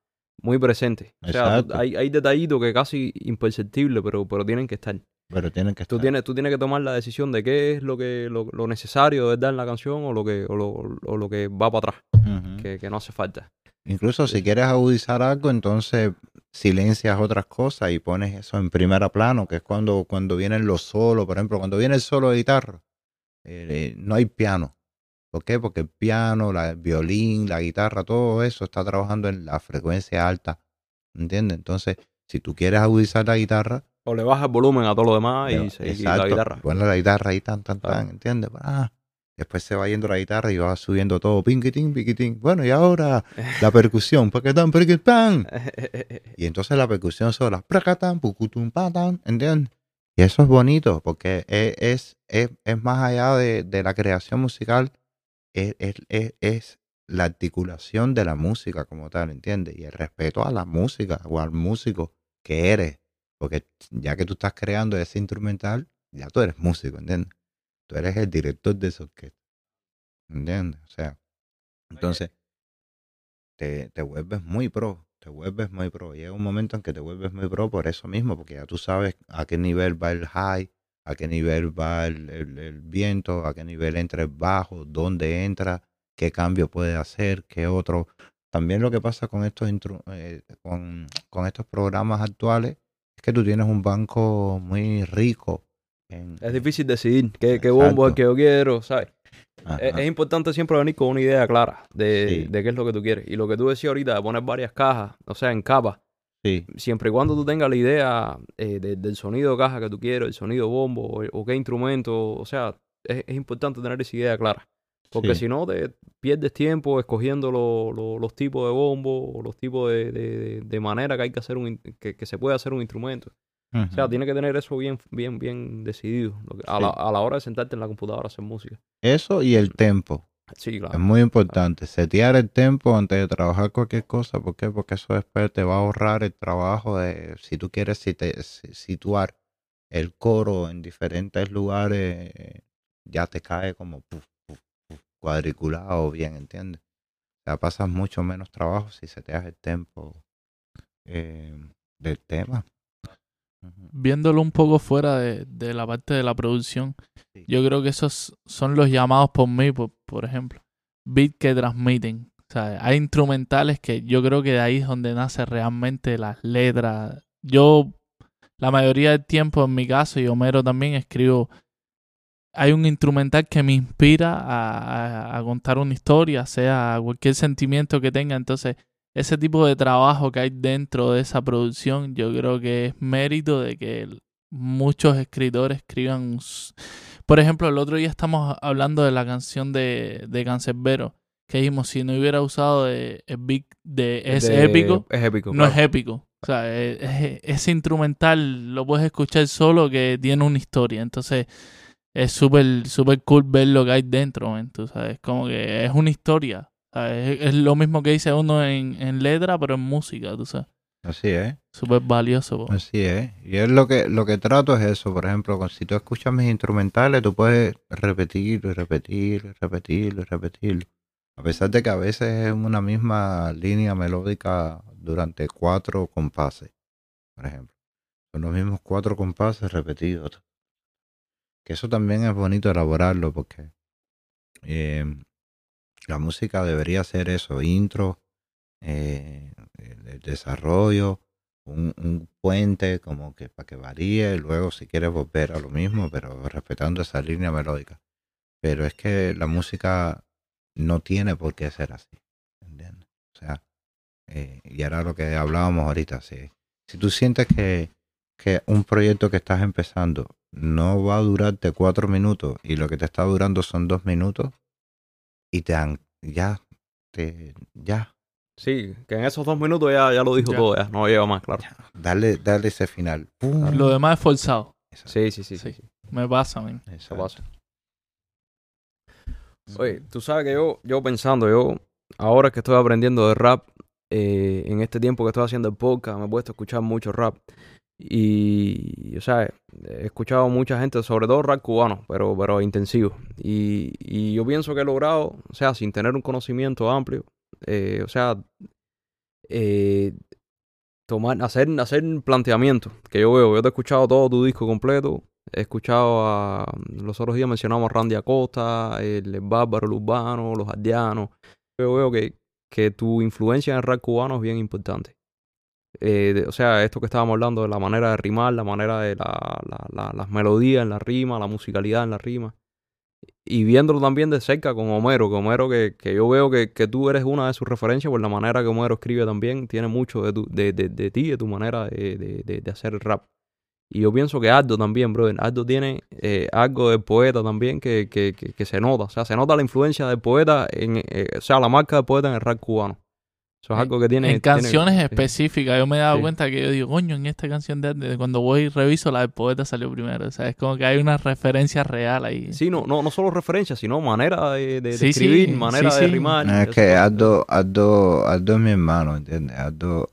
muy presente. O sea, hay, hay detallitos que casi imperceptibles, pero, pero tienen que estar. Pero tienen que Tú estar. tienes, tú tienes que tomar la decisión de qué es lo que lo, lo necesario de verdad en la canción o lo que, o lo, o lo que va para atrás, que, que no hace falta. Incluso si quieres agudizar algo, entonces silencias otras cosas y pones eso en primera plano, que es cuando, cuando vienen los solos, por ejemplo, cuando viene el solo de guitarra, eh, eh, no hay piano. ¿Por qué? Porque el piano, la, el violín, la guitarra, todo eso está trabajando en la frecuencia alta. ¿Entiendes? Entonces, si tú quieres agudizar la guitarra, O le bajas el volumen a todo lo demás y, se- y la exacto, guitarra. Pones la guitarra ahí tan, tan, tan, ¿entiendes? Ah, después se va yendo la guitarra y va subiendo todo, pinquitín, pinquitín. Bueno, y ahora la percusión, paquetán, paquetán. Y entonces la percusión pracatán, pucutum, patán, ¿entiendes? Y eso es bonito porque es, es, es, es más allá de, de la creación musical, es, es, es, es la articulación de la música como tal, ¿entiendes? Y el respeto a la música o al músico que eres. Porque ya que tú estás creando ese instrumental, ya tú eres músico, ¿entiendes? Tú eres el director de esa orquesta. ¿Entiendes? O sea, entonces te, te vuelves muy pro, te vuelves muy pro. Llega un momento en que te vuelves muy pro por eso mismo, porque ya tú sabes a qué nivel va el high, a qué nivel va el, el- el viento, a qué nivel entra el bajo, dónde entra, qué cambio puede hacer, qué otro. También lo que pasa con estos, eh, con, con estos programas actuales es que tú tienes un banco muy rico. En, Es difícil decidir qué, qué bombo es que yo quiero, ¿sabes? Es, es importante siempre venir con una idea clara de, Sí. de qué es lo que tú quieres. Y lo que tú decías ahorita, de poner varias cajas, o sea, en capas, sí, siempre y cuando tú tengas la idea eh, de- del sonido de caja que tú quieres, el sonido bombo o, o qué instrumento, o sea, es, es importante tener esa idea clara. Porque Sí. si no, te pierdes tiempo escogiendo lo- lo- los tipos de bombo o los tipos de, de- manera que hay que hacer un, que, que se puede hacer un instrumento. O sea, ujú. tiene que tener eso bien, bien, bien decidido lo que- a, la, a la hora de sentarte en la computadora a hacer música. Eso y el tempo. Sí, Es claro. muy importante. Setear el tempo antes de trabajar cualquier cosa. ¿Por qué? Porque eso después te va a ahorrar el trabajo de si tú quieres si- situar el coro en diferentes lugares, ya te cae como cuadriculado bien, ¿entiendes? O sea, pasas mucho menos trabajo si seteas el tempo eh, del tema. Viéndolo un poco fuera de, de la parte de la producción, Sí. yo creo que esos son los llamados por mí, por, por ejemplo, beat que transmiten. O sea, hay instrumentales que yo creo que de ahí es donde nace realmente las letras. Yo, la mayoría del tiempo, en mi caso, y Homero también, escribo. Hay un instrumental que me inspira a, a- a contar una historia, sea cualquier sentimiento que tenga. Entonces, ese tipo de trabajo que hay dentro de esa producción, yo creo que es mérito de que muchos escritores escriban. Por ejemplo, el otro día estamos hablando de la canción de, de Cancerbero, que dijimos, si no hubiera usado de, beat de es De- épico, Es épico. no es épico. O sea, e- e- ese instrumental lo puedes escuchar solo que tiene una historia. Entonces, es súper súper cool ver lo que hay dentro, man, tú sabes. Como que es una historia. Es, es lo mismo que dice uno en, en letra, pero en música, tú sabes. Así es. Súper valioso. po. Así es. Y es lo que, lo que trato es eso. Por ejemplo, si tú escuchas mis instrumentales, tú puedes repetirlo y repetirlo y repetirlo y repetirlo. A pesar de que a veces es una misma línea melódica durante cuatro compases, por ejemplo. Son los mismos cuatro compases repetidos. Que eso también es bonito elaborarlo porque eh, la música debería ser eso, intro, eh, el, el desarrollo, un, puente como que para que varíe, luego si quieres volver a lo mismo, pero respetando esa línea melódica. Pero es que la música no tiene por qué ser así, ¿entiendes? O sea, eh, y era lo que hablábamos ahorita, si, si tú sientes que, que un proyecto que estás empezando no va a durarte cuatro minutos y lo que te está durando son dos minutos y te han, ya, te, ya, Sí, que en esos dos minutos ya, ya lo dijo Ya. todo, ya no lleva más, claro. darle, darle ese final. ¡Pum! Lo demás es forzado. Sí, sí, sí, sí. Sí. sí, Me pasa, man. eso pasa. Oye, tú sabes que yo, yo pensando, yo ahora que estoy aprendiendo de rap, eh, en este tiempo que estoy haciendo el podcast, me he puesto a escuchar mucho rap. Y, o sea, he escuchado mucha gente, sobre todo rap cubano, pero, pero intensivo. Y, y yo pienso que he logrado, o sea, sin tener un conocimiento amplio, eh, o sea, eh, tomar, hacer, hacer planteamientos que yo veo. Yo te he escuchado todo tu disco completo. He escuchado a. Los otros días mencionamos a Randy Acosta, el, Bárbaro, el Urbano, los Ardianos. Yo veo que, que tu influencia en el rap cubano es bien importante. Eh, o sea, esto que estábamos hablando de la manera de rimar, la manera de la, la- la- las melodías en la rima, la musicalidad en la rima. Y viéndolo también de cerca con Homero, que Homero que, que yo veo que, que tú eres una de sus referencias por la manera que Homero escribe también, tiene mucho de, tu, de, de, ti, de tu manera de, hacer rap. Y yo pienso que Aldo también, brother. Aldo tiene eh, algo del poeta también que, que se nota. O sea, se nota la influencia del poeta, en, eh, o sea, la marca del poeta en el rap cubano. Eso es algo que tiene... en canciones específicas, yo me he dado Sí. cuenta que yo digo, coño, en esta canción de, de- cuando voy y reviso, la del poeta salió primero. O sea, es como que hay una referencia real ahí. Sí, no, no, no solo referencias, sino manera de, de- de Sí, sí, escribir, manera sí, de rimar. No, es que. Aldo, Aldo, Aldo es mi hermano, ¿entiendes? Aldo,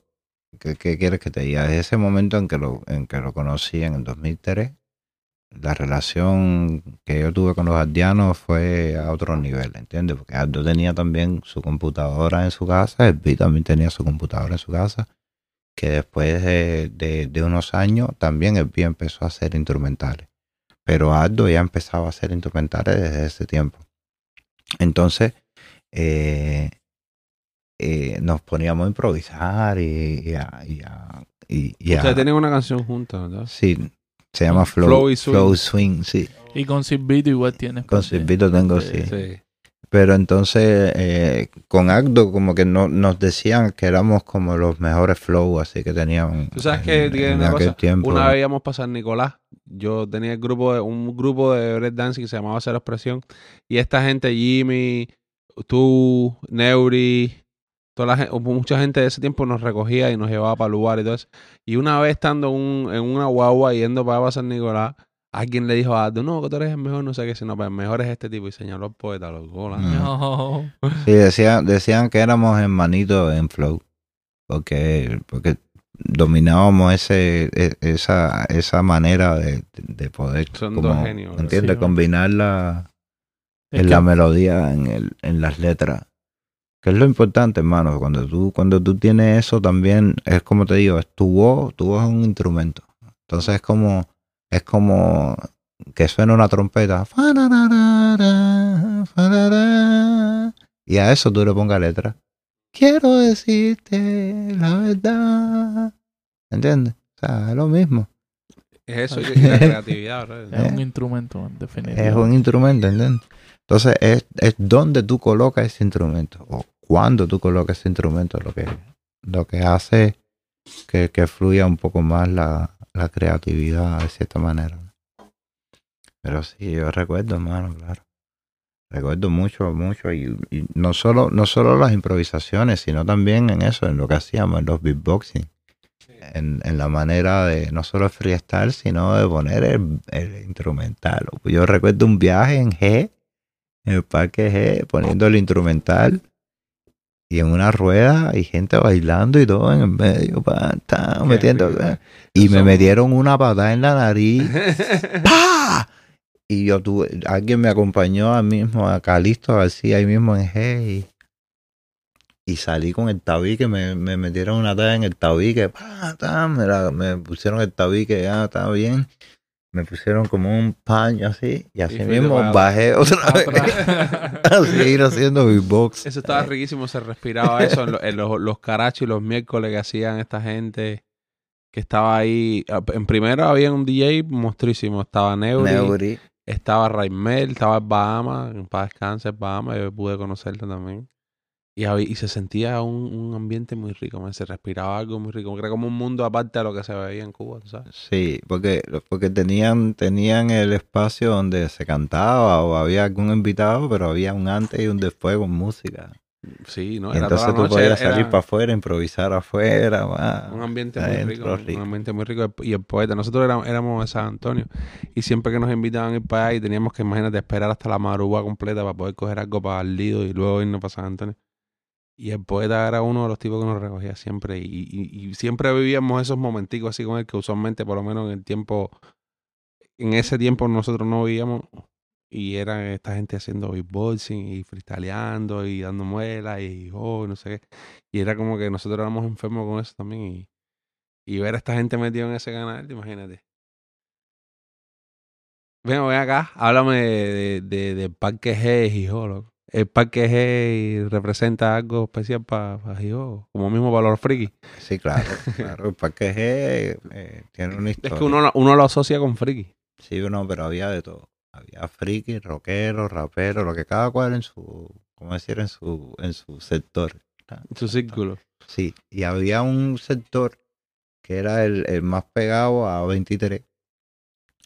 ¿qué, qué quieres que te diga? Desde ese momento en que lo, en que lo conocí en el 2003, la relación que yo tuve con los aldeanos fue a otro nivel, ¿entiendes? Porque Aldo tenía también su computadora en su casa, el B también tenía su computadora en su casa, que después de, de- de unos años también el B empezó a hacer instrumentales. Pero Aldo ya empezaba a hacer instrumentales desde ese tiempo. Entonces, eh, eh, nos poníamos a improvisar y, y a, y a- y- y a- Ustedes tienen una canción juntos, ¿verdad? sí, se llama Flow, Flow y Swing. Flow Swing, sí. Y con Silvito igual tienes. Con. Silvito tengo, Sí. sí. Sí. Pero entonces eh, con Agdo como que no, nos decían que éramos como los mejores flow así que tenían Tú sabes que en, tiene en una aquel cosa. tiempo. Una vez íbamos para San Nicolás. Yo tenía el grupo de, un grupo de breakdancing que se llamaba Cero Expresión. Y esta gente, Jimmy, tú, Neuri, toda la gente, mucha gente de ese tiempo nos recogía y nos llevaba para el lugar y todo eso. Y una vez estando en, un- en una guagua yendo para, San Nicolás, alguien le dijo a Aldo, no, que tú eres el mejor, no sé qué, sino, pero el mejor es este tipo. Y señaló al poeta, los golas. Mm. No. Sí, decían, decían que éramos hermanitos en flow porque porque dominábamos ese e- esa esa manera de, de poder Son como, dos genios, ¿verdad? ¿entiendes? Sí, combinarla Es en que- la melodía, en, el, en las letras. Que es lo importante, hermano. Cuando tú, cuando tú tienes eso también, es como te digo, es tu voz, tu voz es un instrumento. Entonces es como, es como que suena una trompeta. Y a eso tú le pongas letra. Quiero decirte la verdad. ¿Entiendes? O sea, es lo mismo. Es eso y y la creatividad, ¿verdad? Es un instrumento, en definitiva. Es un instrumento, ¿entiendes? Entonces es, es donde tú colocas ese instrumento o cuando tú colocas ese instrumento lo que, lo que hace que, que fluya un poco más la, la creatividad de cierta manera. Pero sí, yo recuerdo, hermano, claro. Recuerdo mucho, mucho. Y, no, solo, no solo las improvisaciones, sino también en eso, en lo que hacíamos, en los beatboxing. En, en la manera de no solo freestyle, sino de poner el, el instrumental. Yo recuerdo un viaje en G, el parque G, poniendo el instrumental y en una rueda y gente bailando y todo en el medio, pa, ta, metiendo. rico. Y me metieron una patada en la nariz. ¡Pah! Y yo tuve, alguien me acompañó a mismo, a Calixto García, ahí mismo en G. Y, y salí con el tabique, me, me metieron una talla en el tabique, pa, ta, me, la- me pusieron el tabique, ya está bien. Me pusieron como un paño así, y así mismo bajé otra vez a seguir haciendo beatbox. Eso estaba riquísimo, se respiraba eso en, lo- en los, los carachos y los miércoles que hacían esta gente que estaba ahí. Ah, En primero había un DJ monstruísimo, estaba Neuri, Neuri. estaba Raimel, estaba el Bahama, en paz descanse el Bahama, yo pude conocerlo también. Y, se sentía un, un ambiente muy rico, man, se respiraba algo muy rico, era como un mundo aparte de lo que se veía en Cuba, ¿tú ¿sabes? Sí, porque, porque tenían, tenían el espacio donde se cantaba o había algún invitado, pero había un antes y un después con música. Sí, ¿no? Era entonces toda la tú podías era- salir para afuera, improvisar afuera. Un ambiente muy rico, un- rico. un ambiente muy rico. Y el poeta, nosotros éramos, éramos de San Antonio y siempre que nos invitaban a ir para allá y teníamos que, imagínate, esperar hasta la madrugada completa para poder coger algo para el Lido y luego irnos para San Antonio. Y el poeta era uno de los tipos que nos recogía siempre y, y- siempre vivíamos esos momenticos así con él que usualmente, por lo menos en el tiempo, en ese tiempo nosotros no vivíamos y era esta gente haciendo beatboxing y freestyleando y dando muelas y oh, no sé qué. Y era como que nosotros éramos enfermos con eso también y, y ver a esta gente metida en ese canal, imagínate. Ven, ven acá, háblame de, de, del Parque G de Gijó, loco. El Parque G representa algo especial para Gijó, como mismo para los frikis. Sí, claro, claro. El Parque G eh, tiene una Es historia. que uno, lo- uno lo asocia con friki. Sí, no, pero había de todo. Había friki, rockero, rapero, lo que cada cual en su, ¿cómo decir? En su, en su sector. Su círculo. Sí, y había un sector que era el, el más pegado a 23,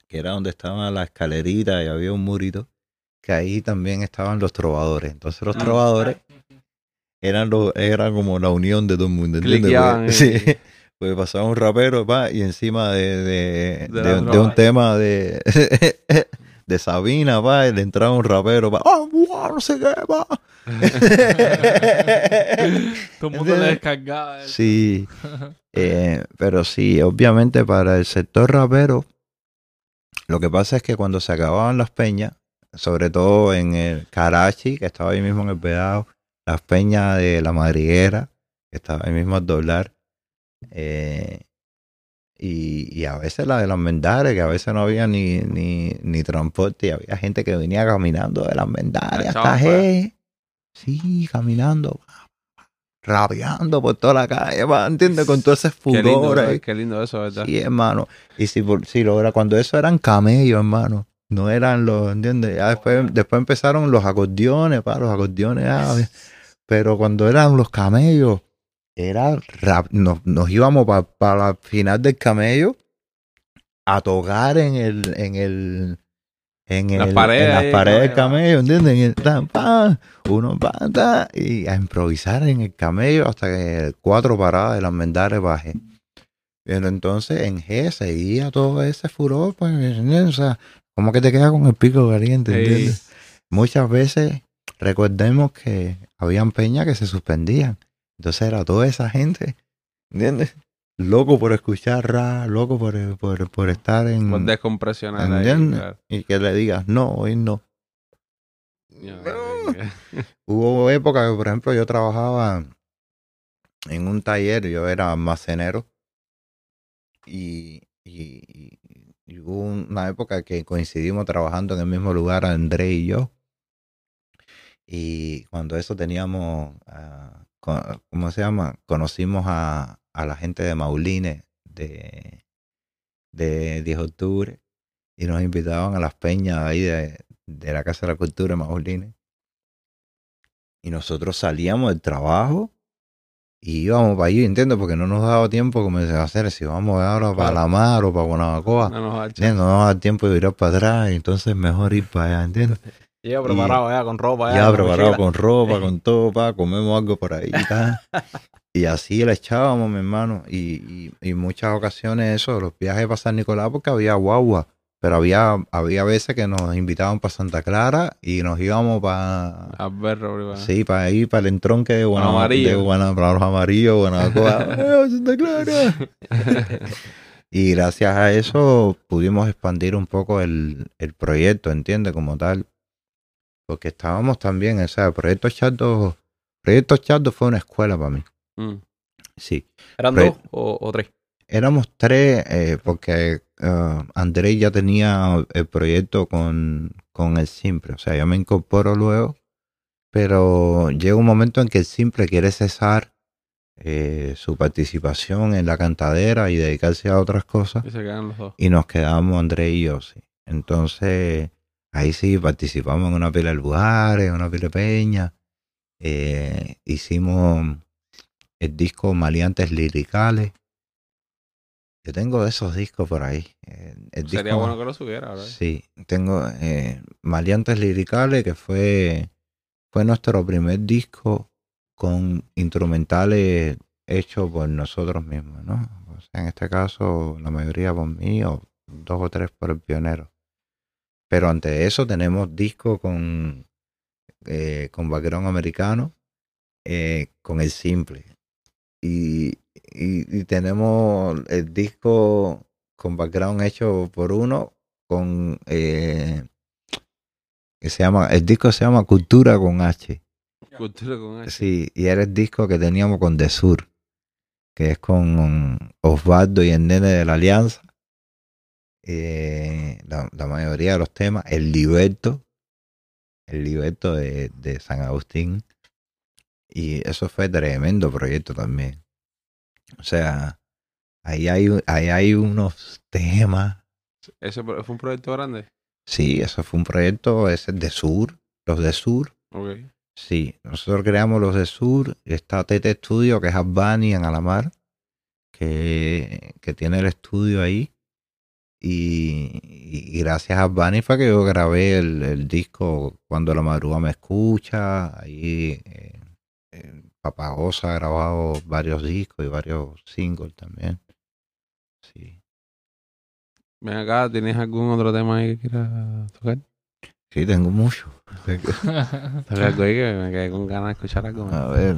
que era donde estaba la escalerita y había un murito, que ahí también estaban los trovadores. Entonces los Mm. trovadores eran los, era como la unión de todo el mundo, ¿entiendes? Pues, sí, pues pasaba un rapero, pa, y encima de, de, un tema de, de Sabina, pa, y le entraba un rapero, pa, ¡ah, guau, no sé qué, pa! Todo el mundo le descargaba. eso. Sí, eh, pero sí, obviamente para el sector rapero, lo que pasa es que cuando se acababan las peñas, sobre todo en el Karachi, que estaba ahí mismo en el Vedado, las peñas de la Madriguera, que estaba ahí mismo al doblar, eh, y, y a veces la de las Mendares, que a veces no había ni, ni, ni transporte, y había gente que venía caminando de las Mendares hasta G. Sí, caminando, rabiando por toda la calle, ¿entiendes? Con todo ese Qué lindo, furor ahí. ¿verdad? qué lindo eso, ¿verdad? Sí, hermano. Y si, por- si lo era, cuando eso eran camellos, hermano. No eran los, ¿entiendes? Ya después, después empezaron los acordeones, pa, los acordeones. ah, pero cuando eran los camellos, era rap, nos, nos íbamos para la final del camello a tocar en el, en el, en, Las el- paredes en las paredes del camello. ¿entiendes? En el tan, pa, uno pa, ta, y a improvisar en el camello hasta que cuatro paradas de las mendares bajé. Pero entonces en G seguía todo ese furor, pues. O sea, como que te queda con el pico caliente, Sí. ¿entiendes? Muchas veces recordemos que habían peñas que se suspendían. Entonces era toda esa gente, ¿entiendes? Loco por escuchar rap, loco por, por, por estar en... Por descompresionar ahí, ¿Entiendes? claro. Y que le digas, no, hoy no. No. Hubo época que, por ejemplo, yo trabajaba en un taller, yo era almacenero. Y, y, hubo una época que coincidimos trabajando en el mismo lugar, André y yo. Y cuando eso teníamos, ah, ¿cómo se llama? Conocimos a, a la gente de Maulines de, de 10 de octubre y nos invitaban a las peñas ahí de, de la Casa de la Cultura de Maulines. Y nosotros salíamos del trabajo y íbamos para allí, ¿entiendes? Porque no nos daba tiempo, como se va a hacer, si vamos ahora para Claro. la mar o para Guanabacoa. No nos. ¿entiendes? No nos da tiempo de virar para atrás, entonces mejor ir para allá, ¿entiendes? Ya preparado ya con ropa. Ya preparado mochila. con ropa, con todo, pa, comemos algo por ahí. Y así le echábamos, mi hermano. Y, y, y muchas ocasiones eso, los viajes para San Nicolás, porque había guagua. Pero había, había veces que nos invitaban para Santa Clara y nos íbamos para... A verlo, privado. Sí, para ir para el entronque de. De Guana- para los amarillos, Guanabacoa. ¡Eh, Santa Clara! Y gracias a eso pudimos expandir un poco el, el proyecto, ¿entiendes? Como tal. Porque estábamos también, o sea, proyecto Chato, proyecto Chato fue una escuela para mí. Mm. Sí. ¿Eran dos o, o tres? Éramos tres, eh, porque eh, Andrés ya tenía el proyecto con, con el Simple. O sea, yo me incorporo luego, pero llega un momento en que el Simple quiere cesar eh, su participación en la cantadera y dedicarse a otras cosas. Y se quedan los dos. y nos quedamos André y yo, sí. Entonces, ahí sí participamos en una pila de lugares, en una pila de peña. Eh, hicimos el disco Maleantes Liricales. Yo tengo esos discos por ahí. Eh, el Sería disco- bueno que lo subiera, ¿verdad? Sí, tengo eh, Maleantes Liricales, que fue, fue nuestro primer disco con instrumentales hechos por nosotros mismos, ¿no? O sea, en este caso, la mayoría por mí o dos o tres por el pionero. Pero antes de eso tenemos discos con, eh, con background americano, eh, con el simple. Y, y, y tenemos el disco con background hecho por uno, con eh, que se llama, el disco se llama Cultura con H. Cultura con H. Sí, y era el disco que teníamos con The Sur, que es con Osvaldo y el nene de la Alianza. Eh, la, la mayoría de los temas, el Liberto, el Liberto de, de San Agustín. Y eso fue tremendo proyecto también. O sea, ahí hay, ahí hay unos temas. ¿Ese fue un proyecto grande? Sí, eso fue un proyecto, ese de Sur, los de Sur. Ok. Sí, nosotros creamos los de Sur, está Tete Studio, que es Albany en Alamar, que, que tiene el estudio ahí. Y, y gracias a Albany fue que yo grabé el, el disco Cuando la madruga me escucha, ahí eh, Papagosa ha grabado varios discos y varios singles también. Sí. Ven acá, ¿tienes algún otro tema ahí que quieras tocar? Sí, tengo mucho. Toca algo ahí que me quedé con ganas de escuchar algo. A ver.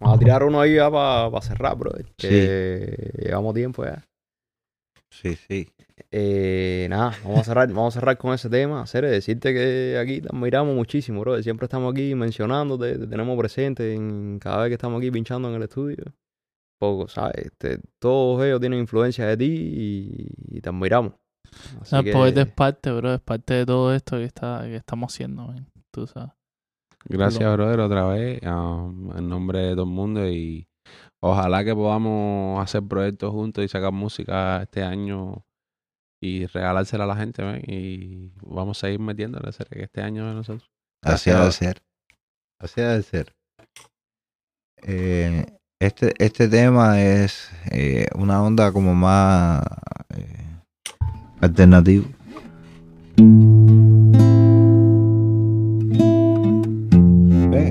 Vamos a tirar uno ahí ya para cerrar, bro. Que llevamos tiempo ya. Sí, sí. Eh, nada, vamos a cerrar, vamos a cerrar con ese tema. Hacer decirte que aquí te admiramos muchísimo, bro. Siempre estamos aquí mencionándote, te tenemos presente en cada vez que estamos aquí pinchando en el estudio. Poco, ¿sabes? Este, todos ellos tienen influencia de ti y, y te admiramos. Así El que- poeta es parte, bro, es parte de todo esto que, está, que estamos haciendo, man, tú sabes. Gracias, brother, otra vez, um, en nombre de todo el mundo y ojalá que podamos hacer proyectos juntos y sacar música este año y regalársela a la gente, man, y vamos a ir metiéndole, que este año de nosotros. Así ha de ser. Así ha de ser. Eh, este, este tema es eh, una onda como más eh, alternativo.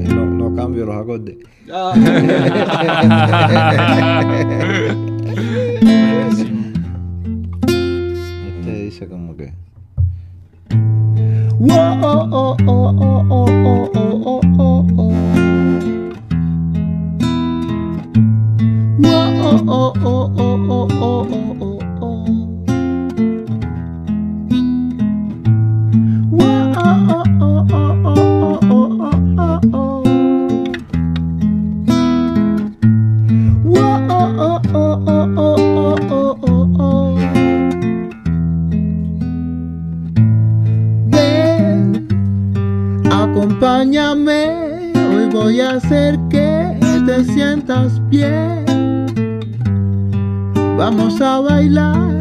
No, no cambio los acordes. dice como que. Ven, acompáñame, hoy voy a hacer que te sientas bien. Vamos a bailar,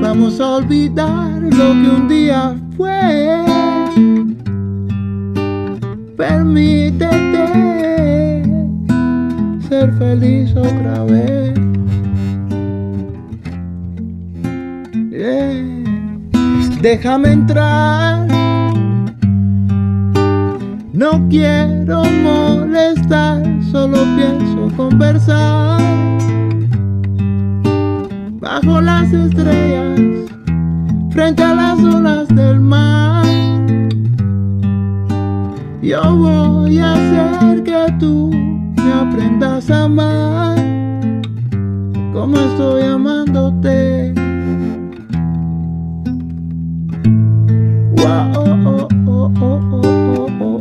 vamos a olvidar lo que un día fue. Permítete ser feliz otra vez. Déjame entrar. No quiero molestar, solo pienso conversar. Bajo las estrellas, frente a las olas del mar. Yo voy a hacer que tú me aprendas a amar, como estoy amándote. Wow, oh, oh, oh,